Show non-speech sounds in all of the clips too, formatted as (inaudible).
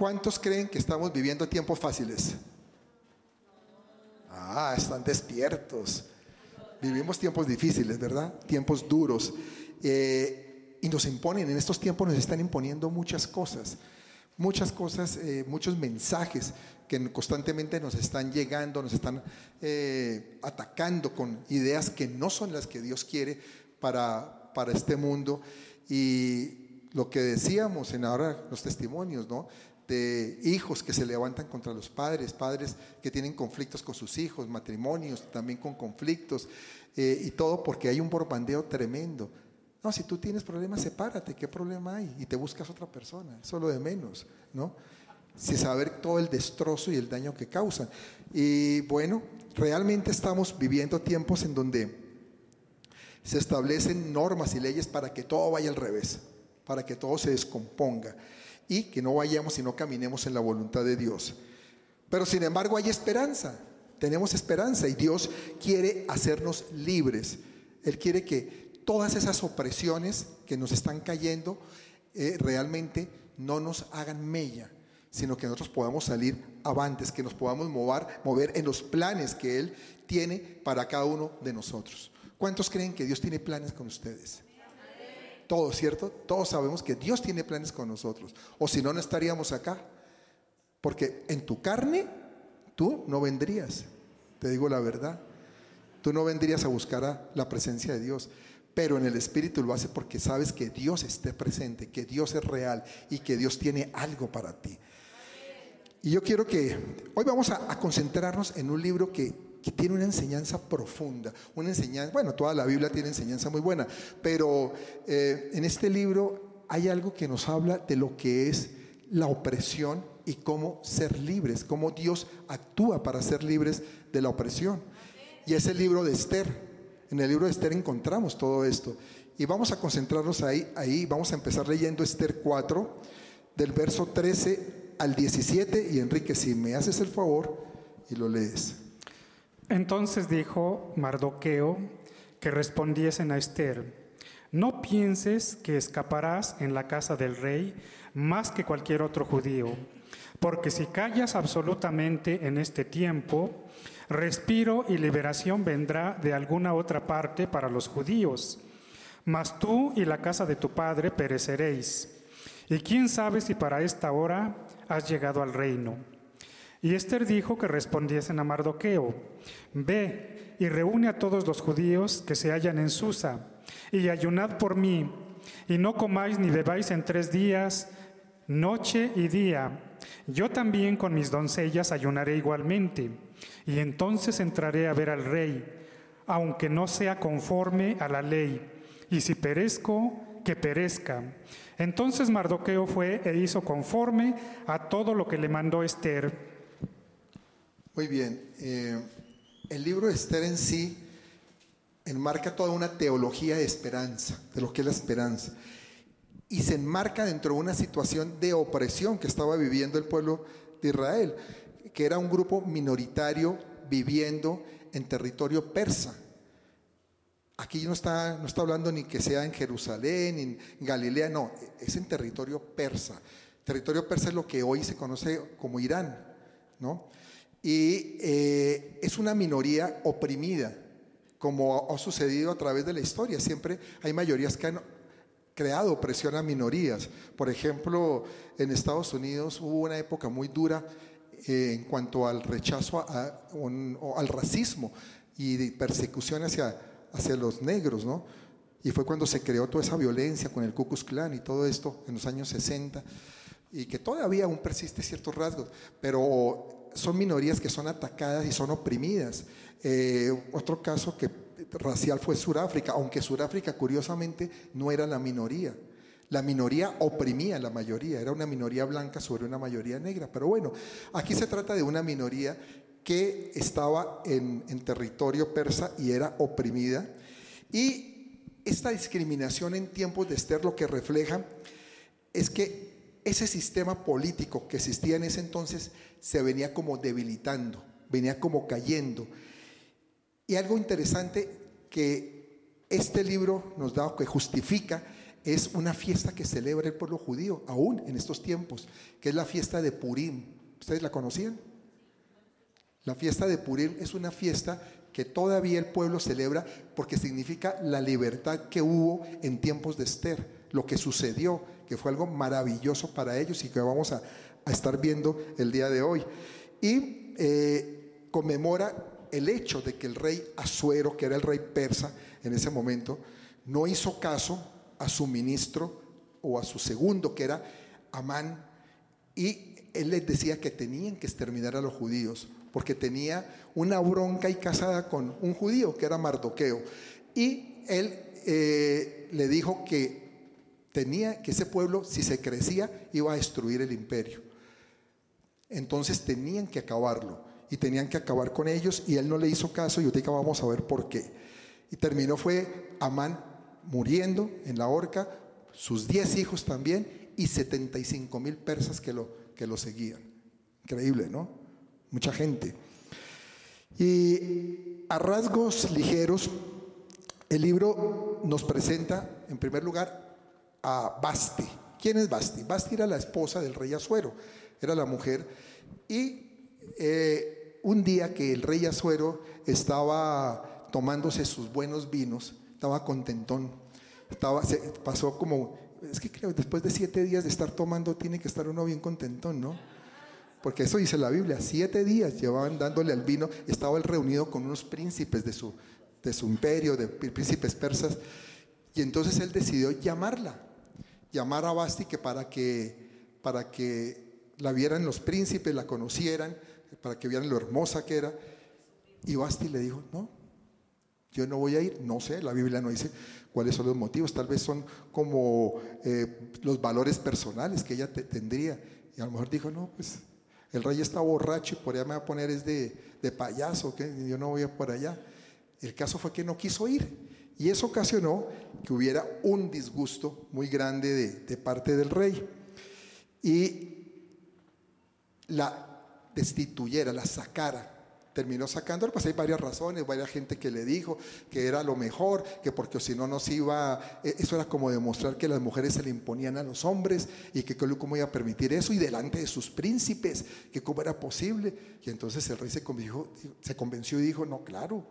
¿Cuántos creen que estamos viviendo tiempos fáciles? Ah, están despiertos. Vivimos tiempos difíciles, ¿verdad? Tiempos duros. Eh, y nos imponen, en estos tiempos nos están imponiendo muchas cosas. Muchas cosas, eh, muchos mensajes que constantemente nos están llegando, nos están eh, atacando con ideas que no son las que Dios quiere para, para este mundo. Y lo que decíamos en ahora los testimonios, ¿no? De hijos que se levantan contra los padres, padres que tienen conflictos con sus hijos, matrimonios también con conflictos, eh, y todo porque hay un borbandeo tremendo. No, si tú tienes problemas, sepárate, ¿qué problema hay? Y te buscas otra persona, solo de menos, ¿no? Sin saber todo el destrozo y el daño que causan. Y bueno, realmente estamos viviendo tiempos en donde se establecen normas y leyes para que todo vaya al revés, para que todo se descomponga y que no vayamos y no caminemos en la voluntad de Dios. Pero sin embargo hay esperanza, tenemos esperanza y Dios quiere hacernos libres. Él quiere que todas esas opresiones que nos están cayendo eh, realmente no nos hagan mella, sino que nosotros podamos salir avantes, que nos podamos mover, mover en los planes que Él tiene para cada uno de nosotros. ¿Cuántos creen que Dios tiene planes con ustedes? Todos, ¿cierto? Todos sabemos que Dios tiene planes con nosotros. O si no, no estaríamos acá. Porque en tu carne, tú no vendrías. Te digo la verdad. Tú no vendrías a buscar a la presencia de Dios. Pero en el Espíritu lo haces porque sabes que Dios esté presente, que Dios es real y que Dios tiene algo para ti. Y yo quiero que hoy vamos a, a concentrarnos en un libro que que tiene una enseñanza profunda, una enseñanza, bueno, toda la Biblia tiene enseñanza muy buena, pero eh, en este libro hay algo que nos habla de lo que es la opresión y cómo ser libres, cómo Dios actúa para ser libres de la opresión. Y es el libro de Esther. En el libro de Esther encontramos todo esto. Y vamos a concentrarnos ahí, ahí vamos a empezar leyendo Esther 4, del verso 13 al 17. Y Enrique, si me haces el favor y lo lees. Entonces dijo Mardoqueo que respondiesen a Esther, no pienses que escaparás en la casa del rey más que cualquier otro judío, porque si callas absolutamente en este tiempo, respiro y liberación vendrá de alguna otra parte para los judíos, mas tú y la casa de tu padre pereceréis. Y quién sabe si para esta hora has llegado al reino. Y Esther dijo que respondiesen a Mardoqueo, Ve y reúne a todos los judíos que se hallan en Susa, y ayunad por mí, y no comáis ni bebáis en tres días, noche y día. Yo también con mis doncellas ayunaré igualmente, y entonces entraré a ver al rey, aunque no sea conforme a la ley, y si perezco, que perezca. Entonces Mardoqueo fue e hizo conforme a todo lo que le mandó Esther. Muy bien. Eh, el libro de Esther en sí enmarca toda una teología de esperanza, de lo que es la esperanza. Y se enmarca dentro de una situación de opresión que estaba viviendo el pueblo de Israel, que era un grupo minoritario viviendo en territorio persa. Aquí no está, no está hablando ni que sea en Jerusalén, ni en Galilea, no, es en territorio persa. Territorio persa es lo que hoy se conoce como Irán, ¿no? Y eh, es una minoría oprimida, como ha sucedido a través de la historia. Siempre hay mayorías que han creado opresión a minorías. Por ejemplo, en Estados Unidos hubo una época muy dura eh, en cuanto al rechazo al racismo y persecución hacia, hacia los negros, ¿no? Y fue cuando se creó toda esa violencia con el Ku Klux Klan y todo esto en los años 60 y que todavía aún persiste ciertos rasgos, pero son minorías que son atacadas y son oprimidas. Eh, otro caso que racial fue Sudáfrica, aunque Sudáfrica curiosamente no era la minoría. La minoría oprimía a la mayoría, era una minoría blanca sobre una mayoría negra. Pero bueno, aquí se trata de una minoría que estaba en, en territorio persa y era oprimida. Y esta discriminación en tiempos de Esther lo que refleja es que ese sistema político que existía en ese entonces se venía como debilitando, venía como cayendo. Y algo interesante que este libro nos da, que justifica, es una fiesta que celebra el pueblo judío, aún en estos tiempos, que es la fiesta de Purim. ¿Ustedes la conocían? La fiesta de Purim es una fiesta que todavía el pueblo celebra porque significa la libertad que hubo en tiempos de Esther, lo que sucedió, que fue algo maravilloso para ellos y que vamos a, estar viendo el día de hoy. Y eh, conmemora el hecho de que el rey Asuero, que era el rey persa en ese momento, no hizo caso a su ministro o a su segundo, que era Amán, y él les decía que tenían que exterminar a los judíos porque tenía una bronca y casada con un judío que era Mardoqueo. Y él eh, le dijo que tenía que ese pueblo, si se crecía, iba a destruir el imperio. Entonces tenían que acabarlo y tenían que acabar con ellos y él no le hizo caso y ahorita vamos a ver por qué. Y terminó fue Amán muriendo en la horca, sus diez hijos también y 75 mil persas que lo, que lo seguían. Increíble, ¿no? mucha gente. Y a rasgos ligeros, el libro nos presenta, en primer lugar, a Basti. ¿Quién es Basti? Basti era la esposa del rey Azuero, era la mujer. Y eh, un día que el rey Azuero estaba tomándose sus buenos vinos, estaba contentón, estaba, pasó como, es que creo, después de siete días de estar tomando, tiene que estar uno bien contentón, ¿no? Porque eso dice la Biblia, siete días llevaban dándole al vino, estaba él reunido con unos príncipes de su, de su imperio, de príncipes persas, y entonces él decidió llamarla, llamar a Basti que para que, para que la vieran los príncipes, la conocieran, para que vieran lo hermosa que era. Y Basti le dijo, no, yo no voy a ir, no sé, la Biblia no dice cuáles son los motivos, tal vez son como eh, los valores personales que ella tendría. Y a lo mejor dijo, no, pues el rey está borracho y por allá me va a poner es de, payaso, que yo no voy a por allá. El caso fue que no quiso ir. Y eso ocasionó que hubiera un disgusto muy grande de, parte del rey. Y la destituyera, la sacara terminó sacando, pues hay varias razones, varias gente que le dijo que era lo mejor, que porque si no nos iba, e, eso era como demostrar que las mujeres se le imponían a los hombres y que cómo iba a permitir eso y delante de sus príncipes, que cómo era posible. Y entonces el rey se convenció y dijo, no, claro,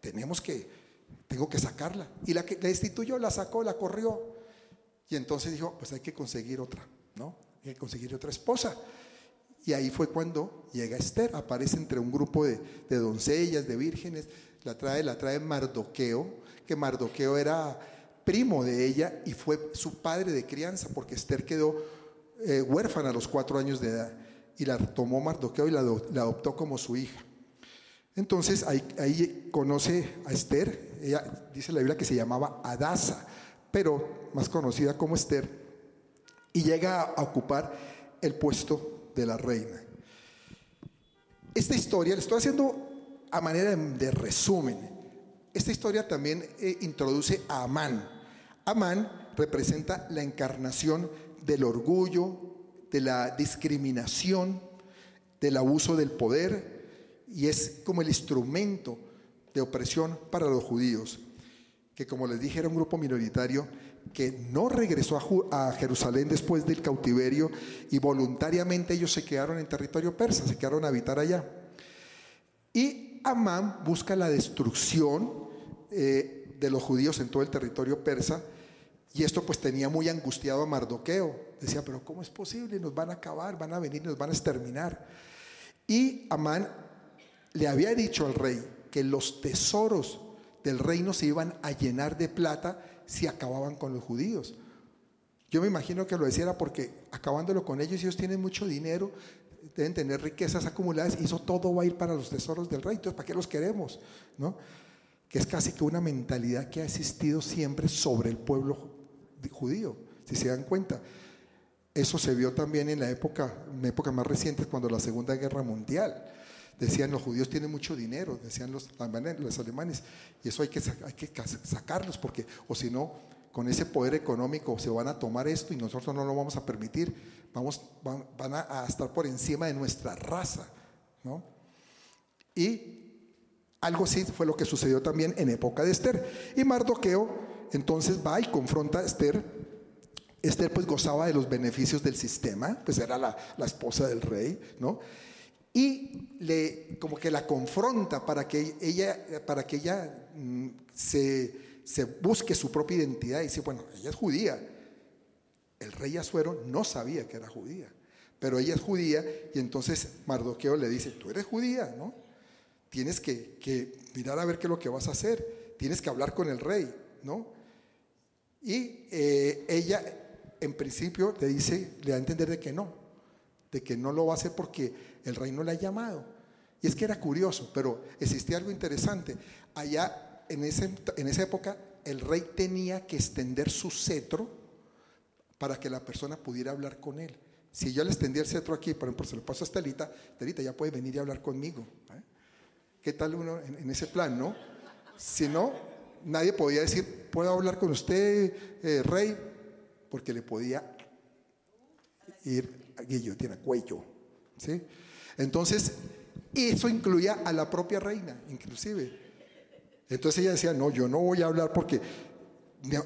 tenemos que, tengo que sacarla. Y la que la destituyó, la sacó, la corrió. Y entonces dijo, pues hay que conseguir otra, ¿no? Hay que conseguir otra esposa. Y ahí fue cuando llega Esther, aparece entre un grupo de, doncellas, de vírgenes, la trae, la trae Mardoqueo, que Mardoqueo era primo de ella y fue su padre de crianza, porque Esther quedó eh, huérfana a los cuatro años de edad, y la tomó Mardoqueo y la, adoptó como su hija. Entonces ahí, conoce a Esther, ella dice la Biblia que se llamaba Adasa, pero más conocida como Esther, y llega a ocupar el puesto de la reina. Esta historia, le estoy haciendo a manera de, resumen, esta historia también eh, introduce a Amán. Amán representa la encarnación del orgullo, de la discriminación, del abuso del poder y es como el instrumento de opresión para los judíos, que como les dije era un grupo minoritario que no regresó a, Jerusalén después del cautiverio y voluntariamente ellos se quedaron en territorio persa, se quedaron a habitar allá. Y Amán busca la destrucción eh, de los judíos en todo el territorio persa y esto pues tenía muy angustiado a Mardoqueo. Decía, pero ¿cómo es posible? Nos van a acabar, van a venir, nos van a exterminar. Y Amán le había dicho al rey que los tesoros del reino se iban a llenar de plata si acababan con los judíos. Yo me imagino que lo decía porque acabándolo con ellos, ellos tienen mucho dinero, deben tener riquezas acumuladas y eso todo va a ir para los tesoros del rey. Entonces, ¿para qué los queremos? ¿No? Que es casi que una mentalidad que ha existido siempre sobre el pueblo judío, si se dan cuenta. Eso se vio también en la época, en época más reciente, cuando la Segunda Guerra Mundial. Decían los judíos tienen mucho dinero, decían los, los alemanes, y eso hay que, hay que sacarlos porque, o si no, con ese poder económico se van a tomar esto y nosotros no lo vamos a permitir, vamos, van, a, estar por encima de nuestra raza. ¿no? Y algo así fue lo que sucedió también en época de Esther. Y Mardoqueo entonces va y confronta a Esther Esther pues gozaba de los beneficios del sistema, pues era la, la esposa del rey, ¿no? Y le, como que la confronta para que ella, para que ella mm, se, se busque su propia identidad y dice, bueno, ella es judía. El rey Azuero no sabía que era judía, pero ella es judía y entonces Mardoqueo le dice, tú eres judía, ¿no? Tienes que, que mirar a ver qué es lo que vas a hacer, tienes que hablar con el rey, ¿no? Y eh, ella en principio le dice, le da a entender de que no, de que no lo va a hacer porque el rey no le ha llamado. Y es que era curioso, pero existía algo interesante. Allá, en, ese, en esa época, el rey tenía que extender su cetro para que la persona pudiera hablar con él. Si yo le extendía el cetro aquí, por ejemplo, se lo paso a Estelita, Estelita ya puede venir y hablar conmigo. ¿eh? ¿Qué tal uno en, ese plan, no? Si no, nadie podía decir, puedo hablar con usted, eh, rey, porque le podía ir a guillotina, cuello. ¿sí? Entonces, eso incluía a la propia reina, inclusive. Entonces ella decía, no, yo no voy a hablar porque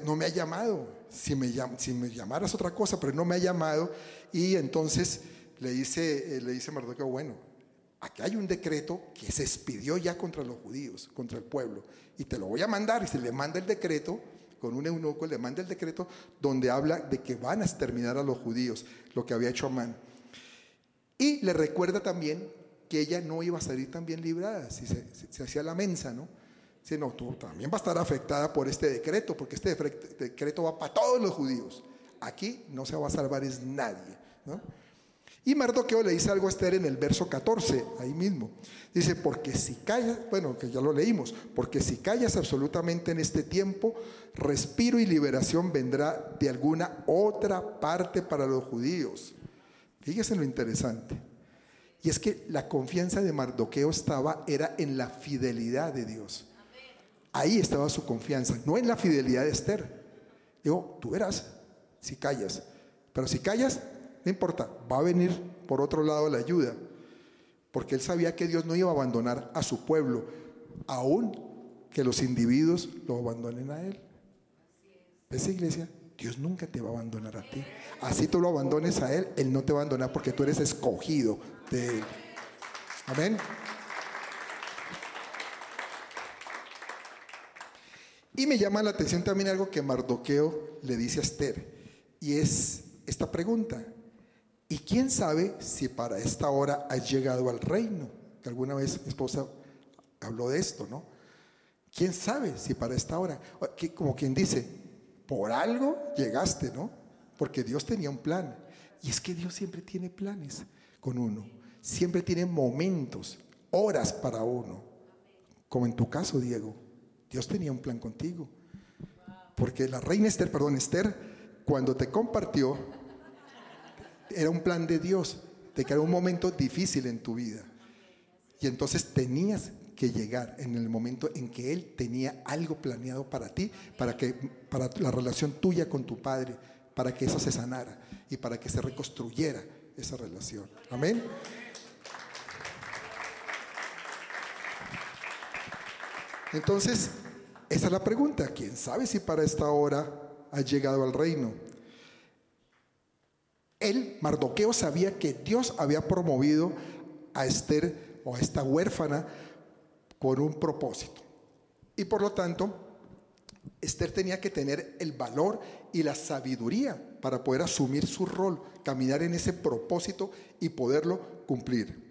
no me ha llamado. Si me, si me llamaras otra cosa, pero no me ha llamado. Y entonces le dice, eh, le dice bueno, aquí hay un decreto que se expidió ya contra los judíos, contra el pueblo. Y te lo voy a mandar. Y se le manda el decreto, con un eunuco, le manda el decreto donde habla de que van a exterminar a los judíos, lo que había hecho Amán. Y le recuerda también que ella no iba a salir tan bien librada si se, hacía la mensa, ¿no? Dice, no, tú también va a estar afectada por este decreto, porque este decreto va para todos los judíos. Aquí no se va a salvar es nadie, ¿no? Y Mardoqueo le dice algo a Esther en el verso 14, ahí mismo. Dice, porque si callas, bueno, que ya lo leímos, porque si callas absolutamente en este tiempo, respiro y liberación vendrá de alguna otra parte para los judíos. Fíjese lo interesante. Y es que la confianza de Mardoqueo estaba, era en la fidelidad de Dios. Ahí estaba su confianza, no en la fidelidad de Esther. Digo, tú verás si callas. Pero si callas, no importa, va a venir por otro lado la ayuda. Porque él sabía que Dios no iba a abandonar a su pueblo, aún que los individuos lo abandonen a él. ¿Ves, iglesia? Dios nunca te va a abandonar a ti. Así tú lo abandones a Él, Él no te va a abandonar porque tú eres escogido de Él. Amén. Y me llama la atención también algo que Mardoqueo le dice a Esther, y es esta pregunta. ¿Y quién sabe si para esta hora has llegado al reino? Que alguna vez mi esposa habló de esto, ¿no? ¿Quién sabe si para esta hora? Como quien dice, por algo llegaste, ¿no? Porque Dios tenía un plan. Y es que Dios siempre tiene planes con uno. Siempre tiene momentos, horas para uno. Como en tu caso, Diego. Dios tenía un plan contigo. Porque la reina Esther, perdón, Esther, cuando te compartió, era un plan de Dios, de que un momento difícil en tu vida. Y entonces tenías que llegar en el momento en que Él tenía algo planeado para ti, para, que, para la relación tuya con tu Padre, para que eso se sanara y para que se reconstruyera esa relación. Amén. Entonces, esa es la pregunta. ¿Quién sabe si para esta hora ha llegado al reino? Él, Mardoqueo, sabía que Dios había promovido a Esther o a esta huérfana con un propósito. Y por lo tanto, Esther tenía que tener el valor y la sabiduría para poder asumir su rol, caminar en ese propósito y poderlo cumplir.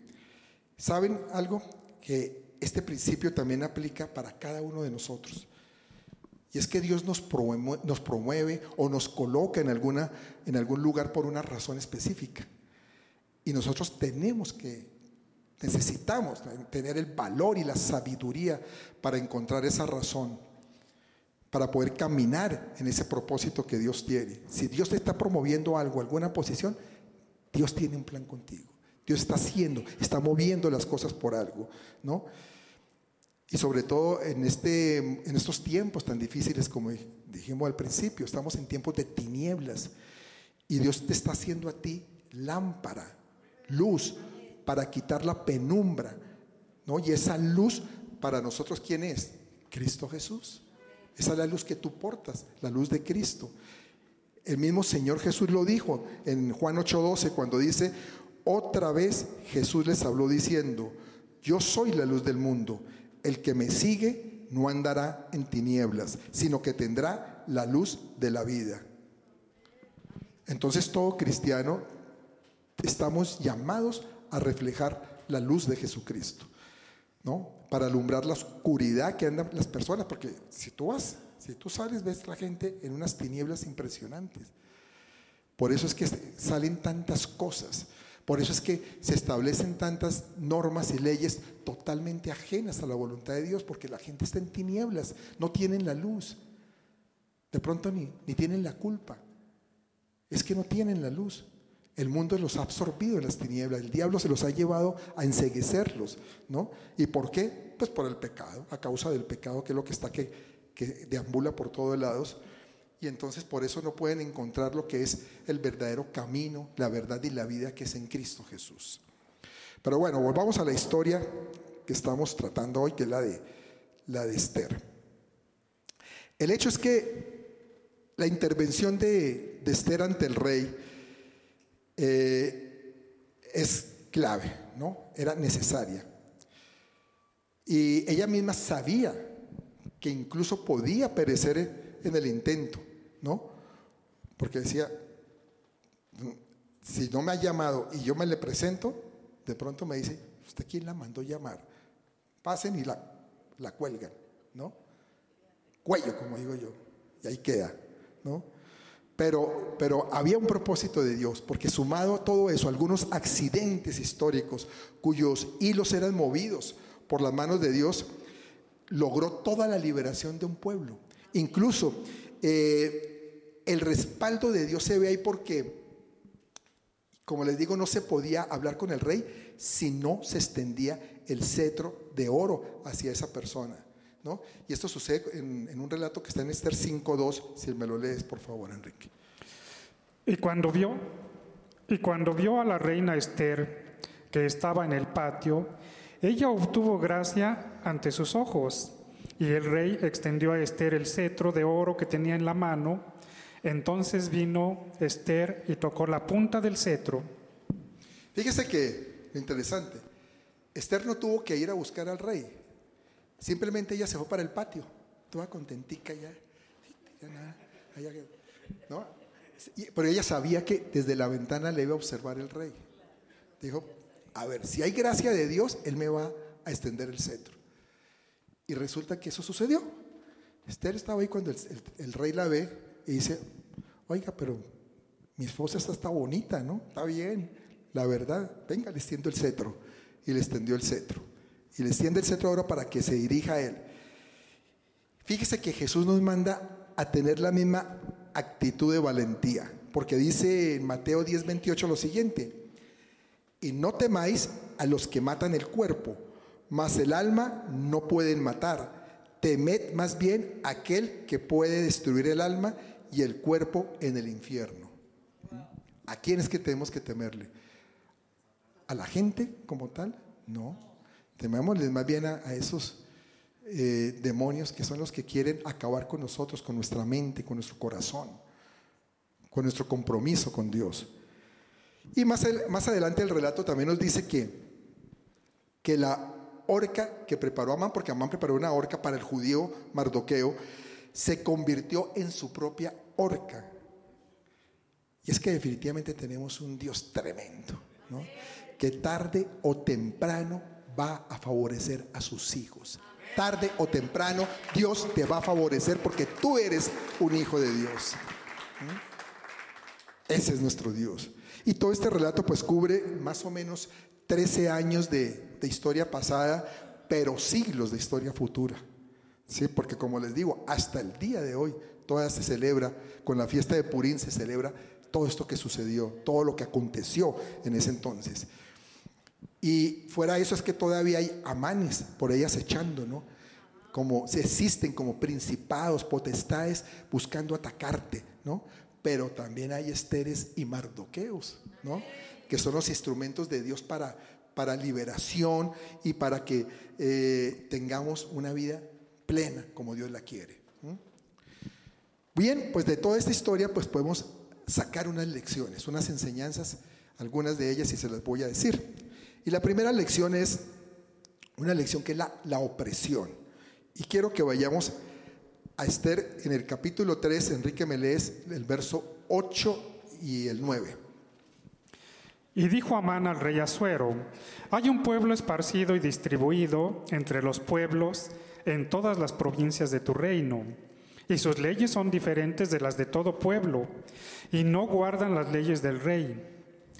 ¿Saben algo? Que este principio también aplica para cada uno de nosotros. Y es que Dios nos promueve, o nos coloca en, alguna, en algún lugar por una razón específica. Y nosotros tenemos que Necesitamos tener el valor y la sabiduría para encontrar esa razón, para poder caminar en ese propósito que Dios tiene. Si Dios te está promoviendo algo, alguna posición, Dios tiene un plan contigo. Dios está haciendo, está moviendo las cosas por algo, ¿no? Y sobre todo en, este, en estos tiempos tan difíciles como dijimos al principio, estamos en tiempos de tinieblas y Dios te está haciendo a ti lámpara, luz, para quitar la penumbra, ¿no? Y esa luz para nosotros, ¿quién es? Cristo Jesús. Esa es la luz que tú portas, la luz de Cristo. El mismo Señor Jesús lo dijo en Juan 8:12 cuando dice, otra vez Jesús les habló diciendo, yo soy la luz del mundo, el que me sigue no andará en tinieblas, sino que tendrá la luz de la vida. Entonces todo cristiano estamos llamados a reflejar la luz de Jesucristo, ¿no? Para alumbrar la oscuridad que andan las personas, porque si tú vas si tú sales, ves la gente en unas tinieblas impresionantes. Por eso es que salen tantas cosas. Por eso es que se establecen tantas normas y leyes totalmente ajenas a la voluntad de Dios, porque la gente está en tinieblas, no tienen la luz. De pronto ni, ni tienen la culpa. Es que no tienen la luz. El mundo los ha absorbido en las tinieblas. El diablo se los ha llevado a enseguecerlos, ¿no? ¿Y por qué? Pues por el pecado, a causa del pecado, que es lo que está que que deambula por todos lados. Y entonces por eso no pueden encontrar lo que es el verdadero camino, la verdad y la vida que es en Cristo Jesús. Pero bueno, volvamos a la historia que estamos tratando hoy, que es la de, la de Esther. El hecho es que la intervención de, Esther ante el rey eh, es clave, ¿no? Era necesaria. Y ella misma sabía que incluso podía perecer en el intento, ¿no? Porque decía, si no me ha llamado y yo me le presento, de pronto me dice, ¿usted quién la mandó llamar? Pasen y la, la cuelgan, ¿no? Cuello, como digo yo, y ahí queda, ¿no? Pero, pero había un propósito de Dios, porque sumado a todo eso, algunos accidentes históricos cuyos hilos eran movidos por las manos de Dios, logró toda la liberación de un pueblo. Incluso eh, el respaldo de Dios se ve ahí porque, como les digo, no se podía hablar con el rey si no se extendía el cetro de oro hacia esa persona. ¿No? Y esto sucede en, un relato que está en Esther 5.2, si me lo lees, por favor, Enrique. Y cuando vio, y cuando vio a la reina Esther, que estaba en el patio, ella obtuvo gracia ante sus ojos, y el rey extendió a Esther el cetro de oro que tenía en la mano. Entonces vino Esther y tocó la punta del cetro. Fíjese que, interesante, Esther no tuvo que ir a buscar al rey, simplemente ella se fue para el patio, toda contentica ya, Pero ella sabía que desde la ventana le iba a observar el rey. Dijo, a ver, si hay gracia de Dios, Él me va a extender el cetro. Y resulta que eso sucedió. Esther estaba ahí cuando el, rey la ve y dice, oiga, pero mi esposa está, está bonita, ¿no? Está bien, la verdad, venga, le extiendo el cetro. Y le extendió el cetro. Y le extiende el cetro ahora para que se dirija a él. Fíjese que Jesús nos manda a tener la misma actitud de valentía, porque dice en Mateo 10, 28 lo siguiente, y no temáis a los que matan el cuerpo, mas el alma no pueden matar. Temed más bien aquel que puede destruir el alma y el cuerpo en el infierno. ¿A quién es que tenemos que temerle? ¿A la gente como tal? No. Temémosles más bien a, esos eh, demonios que son los que quieren acabar con nosotros, con nuestra mente, con nuestro corazón, con nuestro compromiso con Dios. Y más, más adelante el relato también nos dice que, que la horca que preparó Amán, porque Amán preparó una horca para el judío Mardoqueo, se convirtió en su propia horca. Y es que definitivamente tenemos un Dios tremendo, ¿no? que tarde o temprano va a favorecer a sus hijos. Tarde o temprano Dios te va a favorecer porque tú eres un hijo de Dios. Ese es nuestro Dios. Y todo este relato pues cubre más o menos 13 años de, historia pasada, pero siglos de historia futura. ¿Sí? Porque como les digo, hasta el día de hoy todavía se celebra, con la fiesta de Purín se celebra todo esto que sucedió, todo lo que aconteció en ese entonces. Y fuera de eso es que todavía hay amanes por ellas echando, ¿no? Como se existen como principados, potestades buscando atacarte, ¿no? pero también hay esteres y mardoqueos, ¿no? que son los instrumentos de Dios para, para liberación y para que eh, tengamos una vida plena como Dios la quiere. Bien, pues de toda esta historia pues podemos sacar unas lecciones, unas enseñanzas, algunas de ellas y se las voy a decir. Y la primera lección es una lección que es la, la opresión. Y quiero que vayamos a Esther en el capítulo 3, Enrique me lees el verso 8 y el 9. Y dijo Amán al rey Asuero, hay un pueblo esparcido y distribuido entre los pueblos en todas las provincias de tu reino, y sus leyes son diferentes de las de todo pueblo, y no guardan las leyes del rey,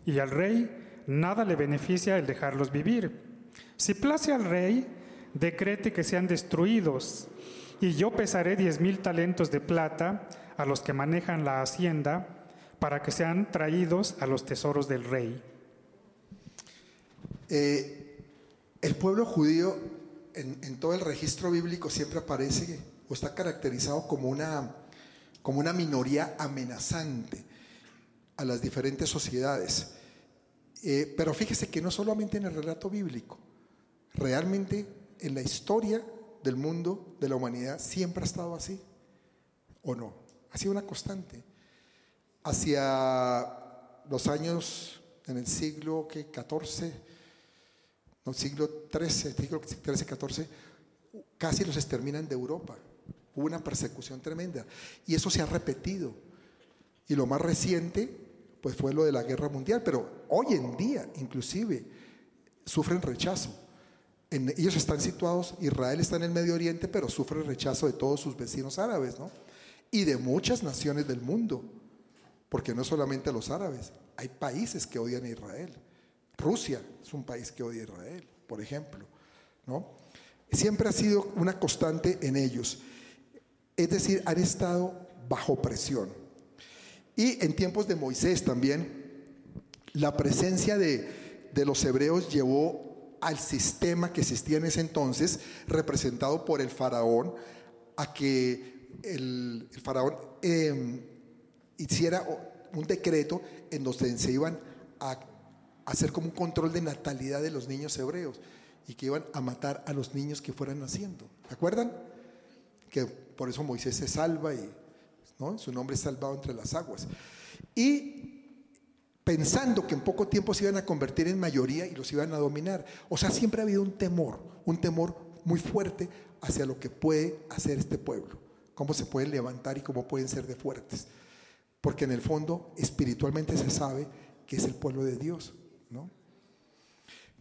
y al rey nada le beneficia el dejarlos vivir. Si place al rey, decrete que sean destruidos, y yo pesaré diez mil talentos de plata a los que manejan la hacienda, para que sean traídos a los tesoros del rey. Eh, el pueblo judío en, en, todo el registro bíblico siempre aparece o está caracterizado como una, como una minoría amenazante a las diferentes sociedades. Eh, pero fíjese que no solamente en el relato bíblico, realmente en la historia del mundo, de la humanidad, siempre ha estado así, ¿o no? Ha sido una constante. Hacia los años, en el siglo que 14, no, siglo 13, siglo 13, 14, casi los exterminan de Europa. Hubo una persecución tremenda. Y eso se ha repetido. Y lo más reciente, pues fue lo de la guerra mundial. Pero hoy en día, inclusive, sufren rechazo. En, ellos están situados, Israel está en el Medio Oriente, pero sufre rechazo de todos sus vecinos árabes, ¿no? Y de muchas naciones del mundo. Porque no solamente los árabes, hay países que odian a Israel. Rusia es un país que odia a Israel, por ejemplo, ¿no? Siempre ha sido una constante en ellos. Es decir, han estado bajo presión. Y en tiempos de Moisés también, la presencia de, de los hebreos llevó al sistema que existía en ese entonces, representado por el faraón, a que el, faraón eh, hiciera un decreto en donde se iban a hacer como un control de natalidad de los niños hebreos y que iban a matar a los niños que fueran naciendo. ¿Se acuerdan? Que por eso Moisés se salva y su nombre es salvado entre las aguas. Y pensando que en poco tiempo se iban a convertir en mayoría y los iban a dominar. O sea, siempre ha habido un temor, un temor muy fuerte hacia lo que puede hacer este pueblo, cómo se pueden levantar y cómo pueden ser de fuertes. Porque en el fondo, espiritualmente se sabe que es el pueblo de Dios. ¿no?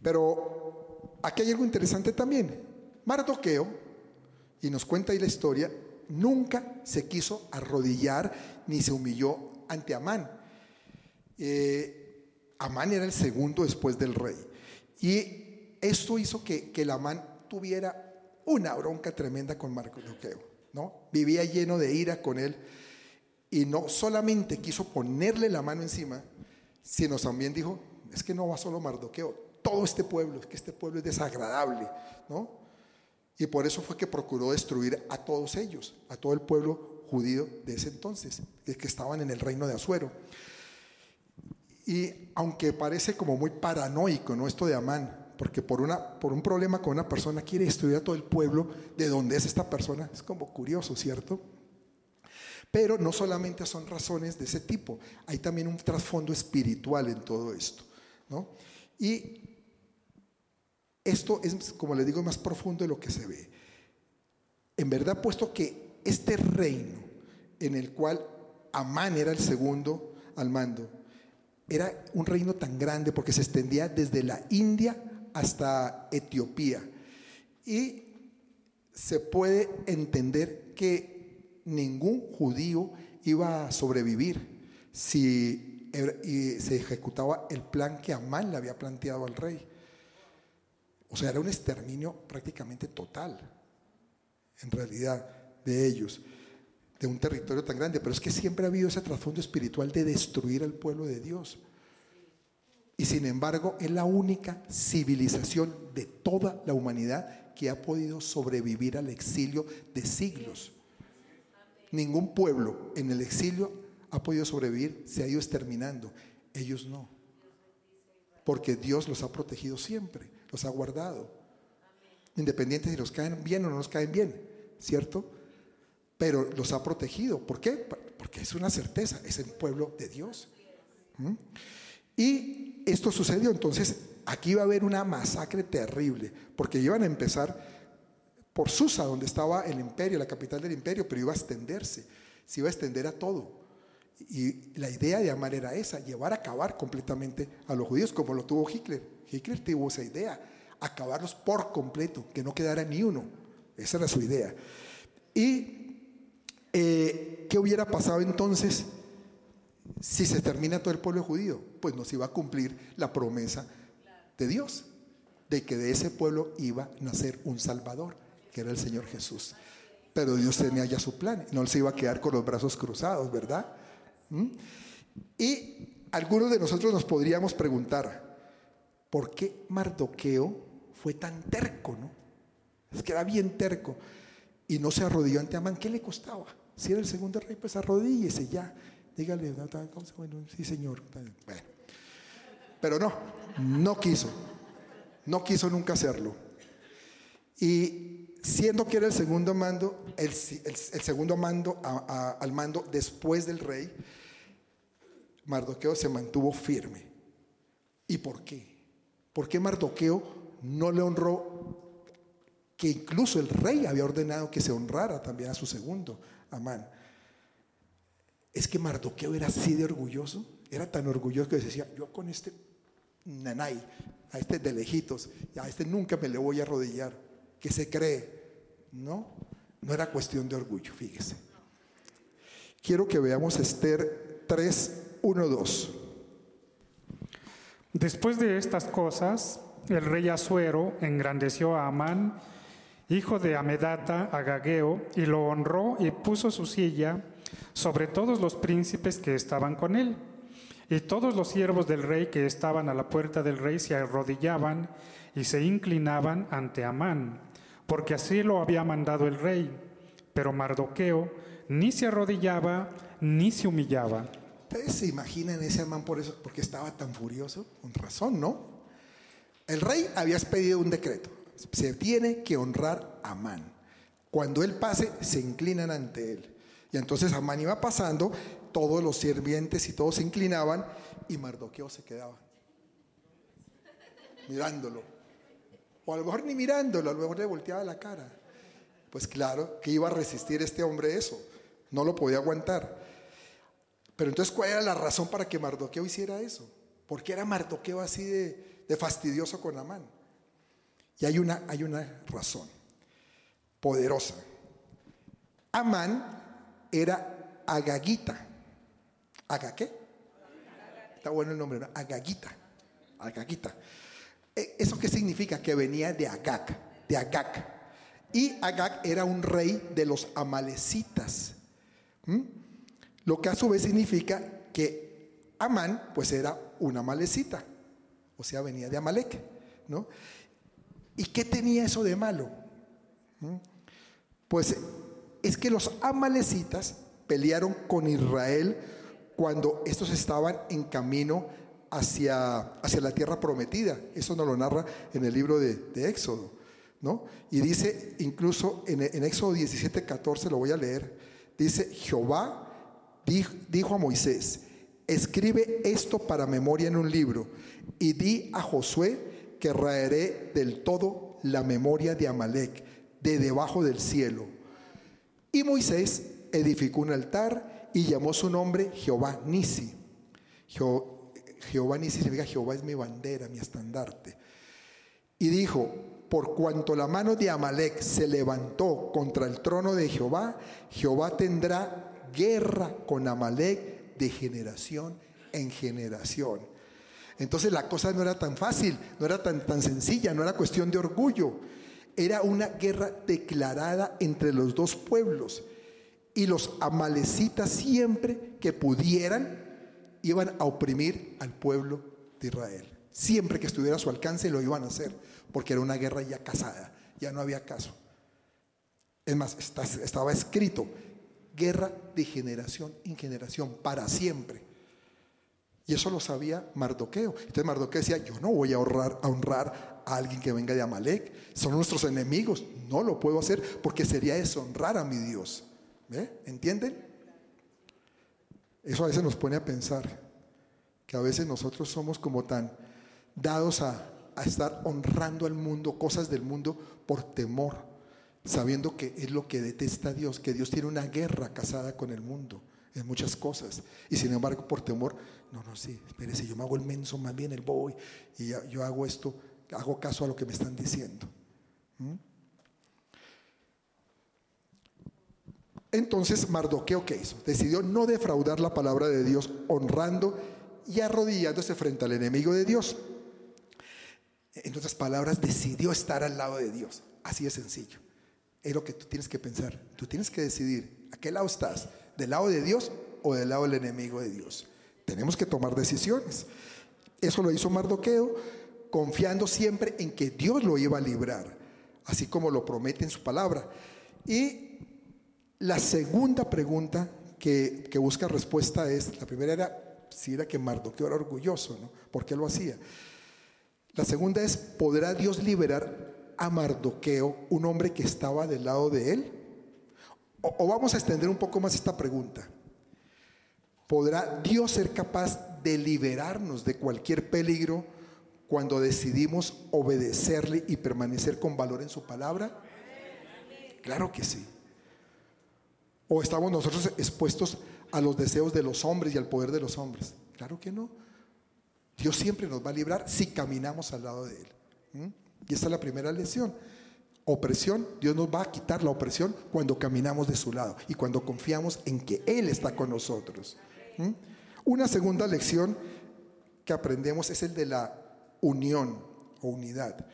Pero aquí hay algo interesante también. Mardoqueo, y nos cuenta ahí la historia, nunca se quiso arrodillar ni se humilló ante Amán. Eh, Amán era el segundo después del rey. Y esto hizo que, que el Amán tuviera una bronca tremenda con Mardoqueo. ¿no? Vivía lleno de ira con él. Y no solamente quiso ponerle la mano encima, sino también dijo, es que no va solo Mardoqueo, todo este pueblo, es que este pueblo es desagradable, ¿no? Y por eso fue que procuró destruir a todos ellos, a todo el pueblo judío de ese entonces, que estaban en el reino de Azuero. Y aunque parece como muy paranoico, ¿no? Esto de Amán, porque por, una, por un problema con una persona quiere destruir a todo el pueblo de donde es esta persona, es como curioso, ¿cierto? Pero no solamente son razones de ese tipo, hay también un trasfondo espiritual en todo esto. ¿no? Y esto es, como le digo, más profundo de lo que se ve. En verdad, puesto que este reino en el cual Amán era el segundo al mando, era un reino tan grande porque se extendía desde la India hasta Etiopía. Y se puede entender que ningún judío iba a sobrevivir si se ejecutaba el plan que Amán le había planteado al rey. O sea, era un exterminio prácticamente total, en realidad, de ellos, de un territorio tan grande. Pero es que siempre ha habido ese trasfondo espiritual de destruir al pueblo de Dios. Y sin embargo, es la única civilización de toda la humanidad que ha podido sobrevivir al exilio de siglos. Ningún pueblo en el exilio ha podido sobrevivir, se ha ido exterminando. Ellos no. Porque Dios los ha protegido siempre, los ha guardado. Independiente si los caen bien o no nos caen bien, ¿cierto? pero los ha protegido. ¿Por qué? Porque es una certeza, es el pueblo de Dios. ¿Mm? Y esto sucedió, entonces aquí va a haber una masacre terrible, porque iban a empezar por Susa, donde estaba el imperio, la capital del imperio, pero iba a extenderse, se iba a extender a todo. Y la idea de Amán era esa, llevar a acabar completamente a los judíos, como lo tuvo Hitler. Hitler tuvo esa idea, acabarlos por completo, que no quedara ni uno. Esa era su idea. ¿Y eh, qué hubiera pasado entonces si se termina todo el pueblo judío? Pues nos iba a cumplir la promesa de Dios, de que de ese pueblo iba a nacer un Salvador que era el Señor Jesús. Pero Dios tenía ya su plan, no se iba a quedar con los brazos cruzados, ¿verdad? ¿Mm? Y algunos de nosotros nos podríamos preguntar, ¿por qué Mardoqueo fue tan terco, no? Es que era bien terco y no se arrodilló ante Amán, ¿qué le costaba? Si era el segundo rey, pues arrodíllese ya. Dígale, sí señor. Bueno. Pero no, no quiso. No quiso nunca hacerlo. Y siendo que era el segundo mando, el, segundo mando al mando después del rey, Mardoqueo se mantuvo firme. ¿Y por qué? ¿Por qué Mardoqueo no le honró que incluso el rey había ordenado que se honrara también a su segundo, Amán? Es que Mardoqueo era así de orgulloso, era tan orgulloso que decía, yo con este nanay, a este de lejitos, a este nunca me le voy a arrodillar, que se cree, no, no era cuestión de orgullo, fíjese. Quiero que veamos Esther 3, 1, 2. Después de estas cosas, el rey Asuero engrandeció a Amán, hijo de Amedata, Agageo, y lo honró y puso su silla sobre todos los príncipes que estaban con él. Y todos los siervos del rey que estaban a la puerta del rey se arrodillaban y se inclinaban ante Amán porque así lo había mandado el rey. Pero Mardoqueo ni se arrodillaba ni se humillaba. ¿Ustedes se imaginan ese Amán por eso, porque estaba tan furioso? Con razón, ¿no? El rey había expedido un decreto. Se tiene que honrar a Amán. Cuando él pase, se inclinan ante él. Y entonces Amán iba pasando, todos los sirvientes y todos se inclinaban y Mardoqueo se quedaba mirándolo. O a lo mejor ni mirándolo, a lo mejor le volteaba la cara. Pues claro, que iba a resistir este hombre eso. No lo podía aguantar. Pero entonces, ¿cuál era la razón para que Mardoqueo hiciera eso? ¿Por qué era Mardoqueo así de, fastidioso con Amán? Y hay una, hay una razón poderosa. Amán era Agagita. ¿Aga qué? Está bueno el nombre, ¿no? Agagita. Agagita. Eh, ¿Eso qué significa? Que venía de Agag, de Agag. Y Agag era un rey de los amalecitas. Lo que a su vez significa que Amán, pues era una amalecita. O sea, venía de Amalek. ¿no? ¿Y qué tenía eso de malo? Pues es que los amalecitas pelearon con Israel cuando estos estaban en camino hacia, hacia la tierra prometida. Eso nos lo narra en el libro de, Éxodo. ¿no? Y dice, incluso en, en, Éxodo 17, 14, lo voy a leer, dice, Jehová dijo, dijo a Moisés, escribe esto para memoria en un libro y di a Josué que raeré del todo la memoria de Amalek de debajo del cielo. Y Moisés edificó un altar y llamó su nombre Jehová Nisi. Jehová ni significa Jehová es mi bandera, mi estandarte. Y dijo, por cuanto la mano de Amalek se levantó contra el trono de Jehová, Jehová tendrá guerra con Amalek de generación en generación. Entonces la cosa no era tan fácil, no era tan, tan sencilla, no era cuestión de orgullo. Era una guerra declarada entre los dos pueblos. Y los amalecitas siempre que pudieran iban a oprimir al pueblo de Israel. Siempre que estuviera a su alcance lo iban a hacer, porque era una guerra ya casada, ya no había caso. Es más, estaba escrito, guerra de generación en generación, para siempre. Y eso lo sabía Mardoqueo. Entonces Mardoqueo decía, yo no voy a honrar, a honrar a alguien que venga de Amalek, son nuestros enemigos, no lo puedo hacer porque sería deshonrar a mi Dios. ¿Ve? ¿Entienden? Eso a veces nos pone a pensar que a veces nosotros somos como tan dados a, a estar honrando al mundo, cosas del mundo, por temor, sabiendo que es lo que detesta Dios, que Dios tiene una guerra casada con el mundo en muchas cosas. Y sin embargo, por temor, no, no, sí, espérese, yo me hago el menso, más bien el boy, y yo hago esto, hago caso a lo que me están diciendo. ¿Mm? Entonces Mardoqueo, ¿qué hizo? Decidió no defraudar la palabra de Dios, honrando y arrodillándose frente al enemigo de Dios. En otras palabras, decidió estar al lado de Dios. Así de sencillo. Es lo que tú tienes que pensar. Tú tienes que decidir a qué lado estás, del lado de Dios o del lado del enemigo de Dios. Tenemos que tomar decisiones. Eso lo hizo Mardoqueo, confiando siempre en que Dios lo iba a librar, así como lo promete en su palabra. Y la segunda pregunta que, busca respuesta es, la primera era si era que Mardoqueo era orgulloso, ¿no? ¿Por qué lo hacía? La segunda es, ¿podrá Dios liberar a Mardoqueo, un hombre que estaba del lado de él? O, vamos a extender un poco más esta pregunta. ¿Podrá Dios ser capaz de liberarnos de cualquier peligro cuando decidimos obedecerle y permanecer con valor en su palabra? Claro que sí. ¿O estamos nosotros expuestos a los deseos de los hombres y al poder de los hombres? Claro que no. Dios siempre nos va a librar si caminamos al lado de Él. Y esa es la primera lección. Opresión, Dios nos va a quitar la opresión cuando caminamos de su lado y cuando confiamos en que Él está con nosotros. Una segunda lección que aprendemos es el de la unión o unidad.